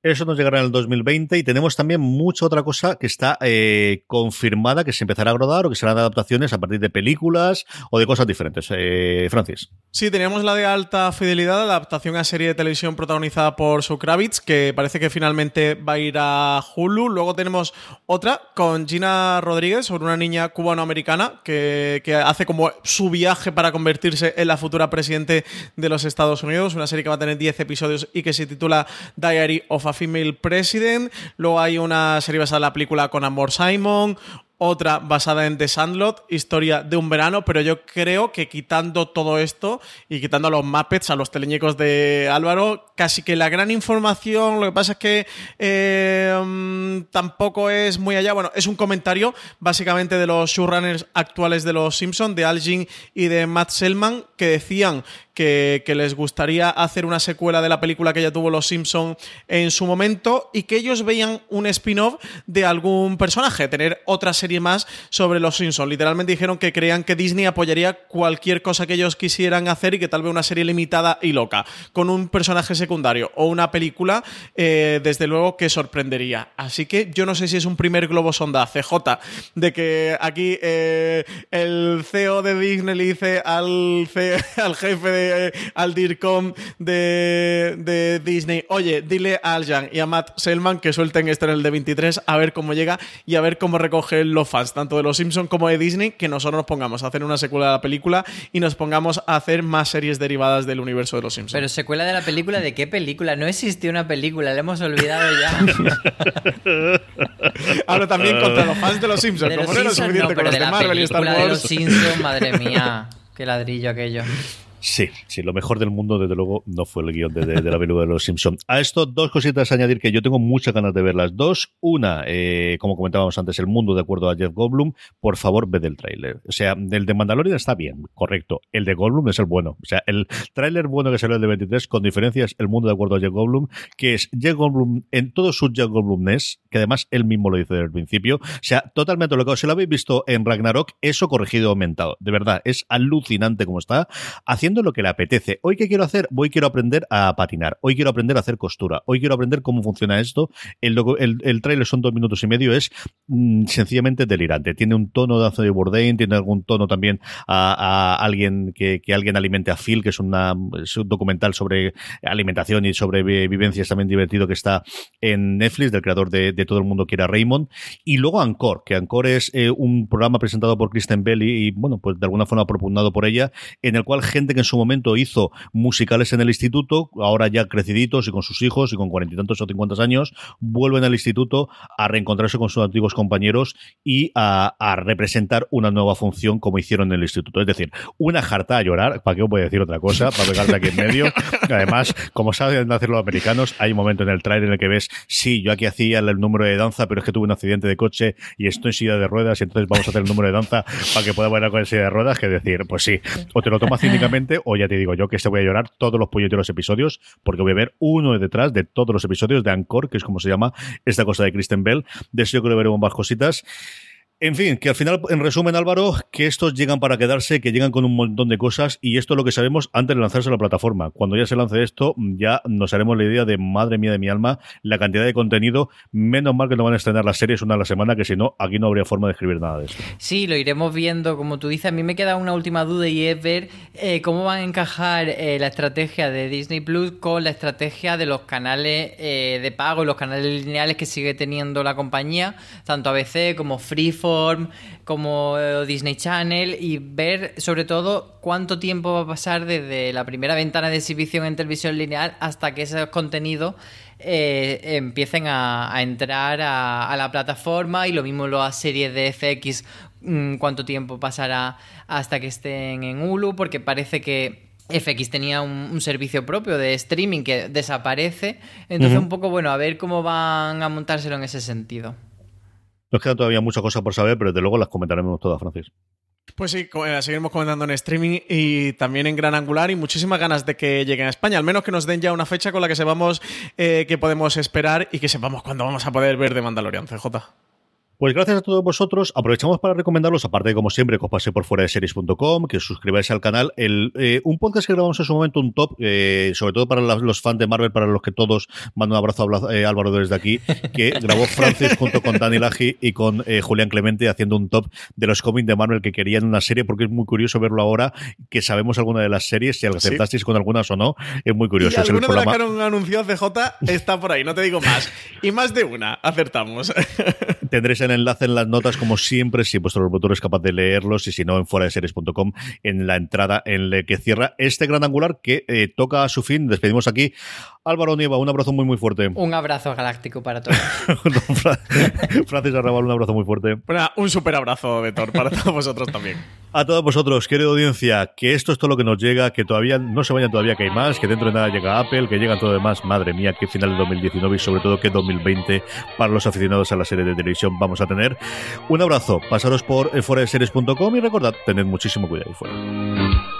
Eso nos llegará en el 2020 y tenemos también mucha otra cosa que está eh, confirmada que se empezará a rodar o que serán adaptaciones a partir de películas o de cosas diferentes. Eh, Francis. Sí, teníamos la de alta fidelidad, adaptación a serie de televisión protagonizada por Sue Kravitz, que parece que finalmente va a ir a Hulu. Luego tenemos otra con Gina Rodríguez sobre una niña cubanoamericana que, que hace como su viaje para convertirse en la futura presidente de los Estados Unidos. Una serie que va a tener 10 episodios y que se titula Diary of Female President. Luego hay una serie basada en la película con Amor Simon otra basada en The Sandlot, historia de un verano, pero yo creo que quitando todo esto y quitando a los Muppets, a los teleñecos de Álvaro, casi que la gran información, lo que pasa es que eh, tampoco es muy allá, bueno, es un comentario básicamente de los showrunners actuales de Los Simpsons, de Al Jean y de Matt Selman, que decían que, les gustaría hacer una secuela de la película que ya tuvo Los Simpsons en su momento y que ellos veían un spin-off de algún personaje, tener otra serie más sobre los Simpsons. Literalmente dijeron que creían que Disney apoyaría cualquier cosa que ellos quisieran hacer y que tal vez una serie limitada y loca, con un personaje secundario o una película, eh, desde luego que sorprendería. Así que yo no sé si es un primer globo sonda CJ de que aquí eh, el CEO de Disney le dice al, al jefe eh, al DIRCOM de, de, Disney, oye, dile a Al y a Matt Selman que suelten esto en el D23 a ver cómo llega y a ver cómo recogen los fans, tanto de los Simpsons como de Disney, que nosotros nos pongamos a hacer una secuela de la película y nos pongamos a hacer más series derivadas del universo de los Simpsons. Pero secuela de la película, ¿de qué película? No existió una película, la hemos olvidado ya. Ahora también contra los fans de los Simpsons, como no era suficiente con los de, Marvel y Star Wars. De los Simpsons, madre mía, qué ladrillo aquello. Sí, sí, lo mejor del mundo, desde luego, no fue el guion de, la película de los Simpsons. A esto, dos cositas a añadir que yo tengo muchas ganas de ver las dos. Una, eh, como comentábamos antes, el mundo, de acuerdo a Jeff Goldblum, por favor, ve del tráiler. O sea, el de Mandalorian está bien, correcto. El de Goldblum es el bueno. O sea, el tráiler bueno que salió el de 23, con diferencias, el mundo de acuerdo a Jeff Goldblum, que es Jeff Goldblum en todo su Jeff Goldblumness, que además él mismo lo dice desde el principio. O sea, totalmente lo que si lo habéis visto en Ragnarok, eso corregido aumentado. De verdad, es alucinante como está, haciendo lo que le apetece Hoy, ¿qué quiero hacer? Hoy quiero aprender a patinar. Hoy quiero aprender a hacer costura. Hoy quiero aprender cómo funciona esto. El, el, trailer son dos minutos y medio. Es mm, sencillamente delirante. Tiene un tono de Anthony Bourdain, tiene algún tono también a, alguien que, alguien alimente a Phil, que es, una, un documental sobre alimentación y sobre vivencias también divertido que está en Netflix, del creador de, Todo el Mundo Quiera Raymond. Y luego Ancore, que Ancore es eh, un programa presentado por Kristen Bell y, bueno, pues de alguna forma propugnado por ella, en el cual gente que en su momento hizo musicales en el instituto, ahora ya creciditos y con sus hijos y con cuarenta y tantos o cincuenta años, vuelven al instituto a reencontrarse con sus antiguos compañeros y a, representar una nueva función como hicieron en el instituto. Es decir, una jarta a llorar, ¿para qué os voy a decir otra cosa? Para pegarte aquí en medio. Además, como saben hacer los americanos, hay un momento en el trailer en el que ves, sí, yo aquí hacía el número de danza, pero es que tuve un accidente de coche y estoy en silla de ruedas y entonces vamos a hacer el número de danza para que pueda bailar con silla de ruedas, que decir, pues sí, o te lo tomas cínicamente o ya te digo yo que se voy a llorar todos los los episodios, porque voy a ver uno detrás de todos los episodios de Anchor, que es como se llama esta cosa de Kristen Bell. De eso yo creo que veremos más cositas. En fin, que al final, en resumen, Álvaro, que estos llegan para quedarse, que llegan con un montón de cosas y esto es lo que sabemos antes de lanzarse a la plataforma. Cuando ya se lance esto, ya nos haremos la idea de, madre mía de mi alma, la cantidad de contenido. Menos mal que no van a estrenar las series una a la semana, que si no, aquí no habría forma de escribir nada de esto. Sí, lo iremos viendo, como tú dices. A mí me queda una última duda y es ver eh, cómo van a encajar eh, la estrategia de Disney Plus con la estrategia de los canales eh, de pago, los canales lineales que sigue teniendo la compañía, tanto ABC como Freeform como eh, Disney Channel y ver sobre todo cuánto tiempo va a pasar desde la primera ventana de exhibición en televisión lineal hasta que esos contenidos eh, empiecen a, entrar a, la plataforma y lo mismo las series de FX, mm, cuánto tiempo pasará hasta que estén en Hulu, porque parece que FX tenía un, servicio propio de streaming que desaparece. Entonces, un poco, bueno, a ver cómo van a montárselo en ese sentido. Nos quedan todavía muchas cosas por saber, pero desde luego las comentaremos todas, Francis. Pues sí, eh, seguiremos comentando en streaming y también en Gran Angular y muchísimas ganas de que lleguen a España, al menos que nos den ya una fecha con la que sepamos eh, que podemos esperar y que sepamos cuándo vamos a poder ver de Mandalorian, CJ. Pues gracias a todos vosotros. Aprovechamos para recomendaros, aparte de como siempre, que os paséis por fuera de series.com, que os suscribáis al canal. El, eh, un podcast que grabamos en su momento, un top, eh, sobre todo para los fans de Marvel, para los que todos mando un abrazo a eh, Álvaro desde aquí, que grabó Francis junto con Dani Laji y con Julián Clemente haciendo un top de los cómics de Marvel que querían una serie, porque es muy curioso verlo ahora, que sabemos alguna de las series, si aceptasteis con algunas o no, es muy curioso. Y alguna de las que han anunciado CJ está por ahí, no te digo más. Y más de una, acertamos. Tendréis el enlace en las notas, como siempre, si vuestro reproductor es capaz de leerlos y si no, en fuera de series.com, en la entrada en la que cierra este gran angular que eh, toca a su fin. Despedimos aquí. Álvaro Nieva, un abrazo muy, muy fuerte. Un abrazo galáctico para todos. Francis Arrabal, un abrazo muy fuerte. un super abrazo de Thor para todos vosotros también. A todos vosotros, querida audiencia, que esto es todo lo que nos llega, que todavía no se vayan todavía que hay más, que dentro de nada llega Apple, que llega todo lo demás. Madre mía, qué final de 2019 y sobre todo que 2020 para los aficionados a la serie de televisión vamos a tener. Un abrazo, pasaros por foraseries.com y recordad, tened muchísimo cuidado ahí fuera.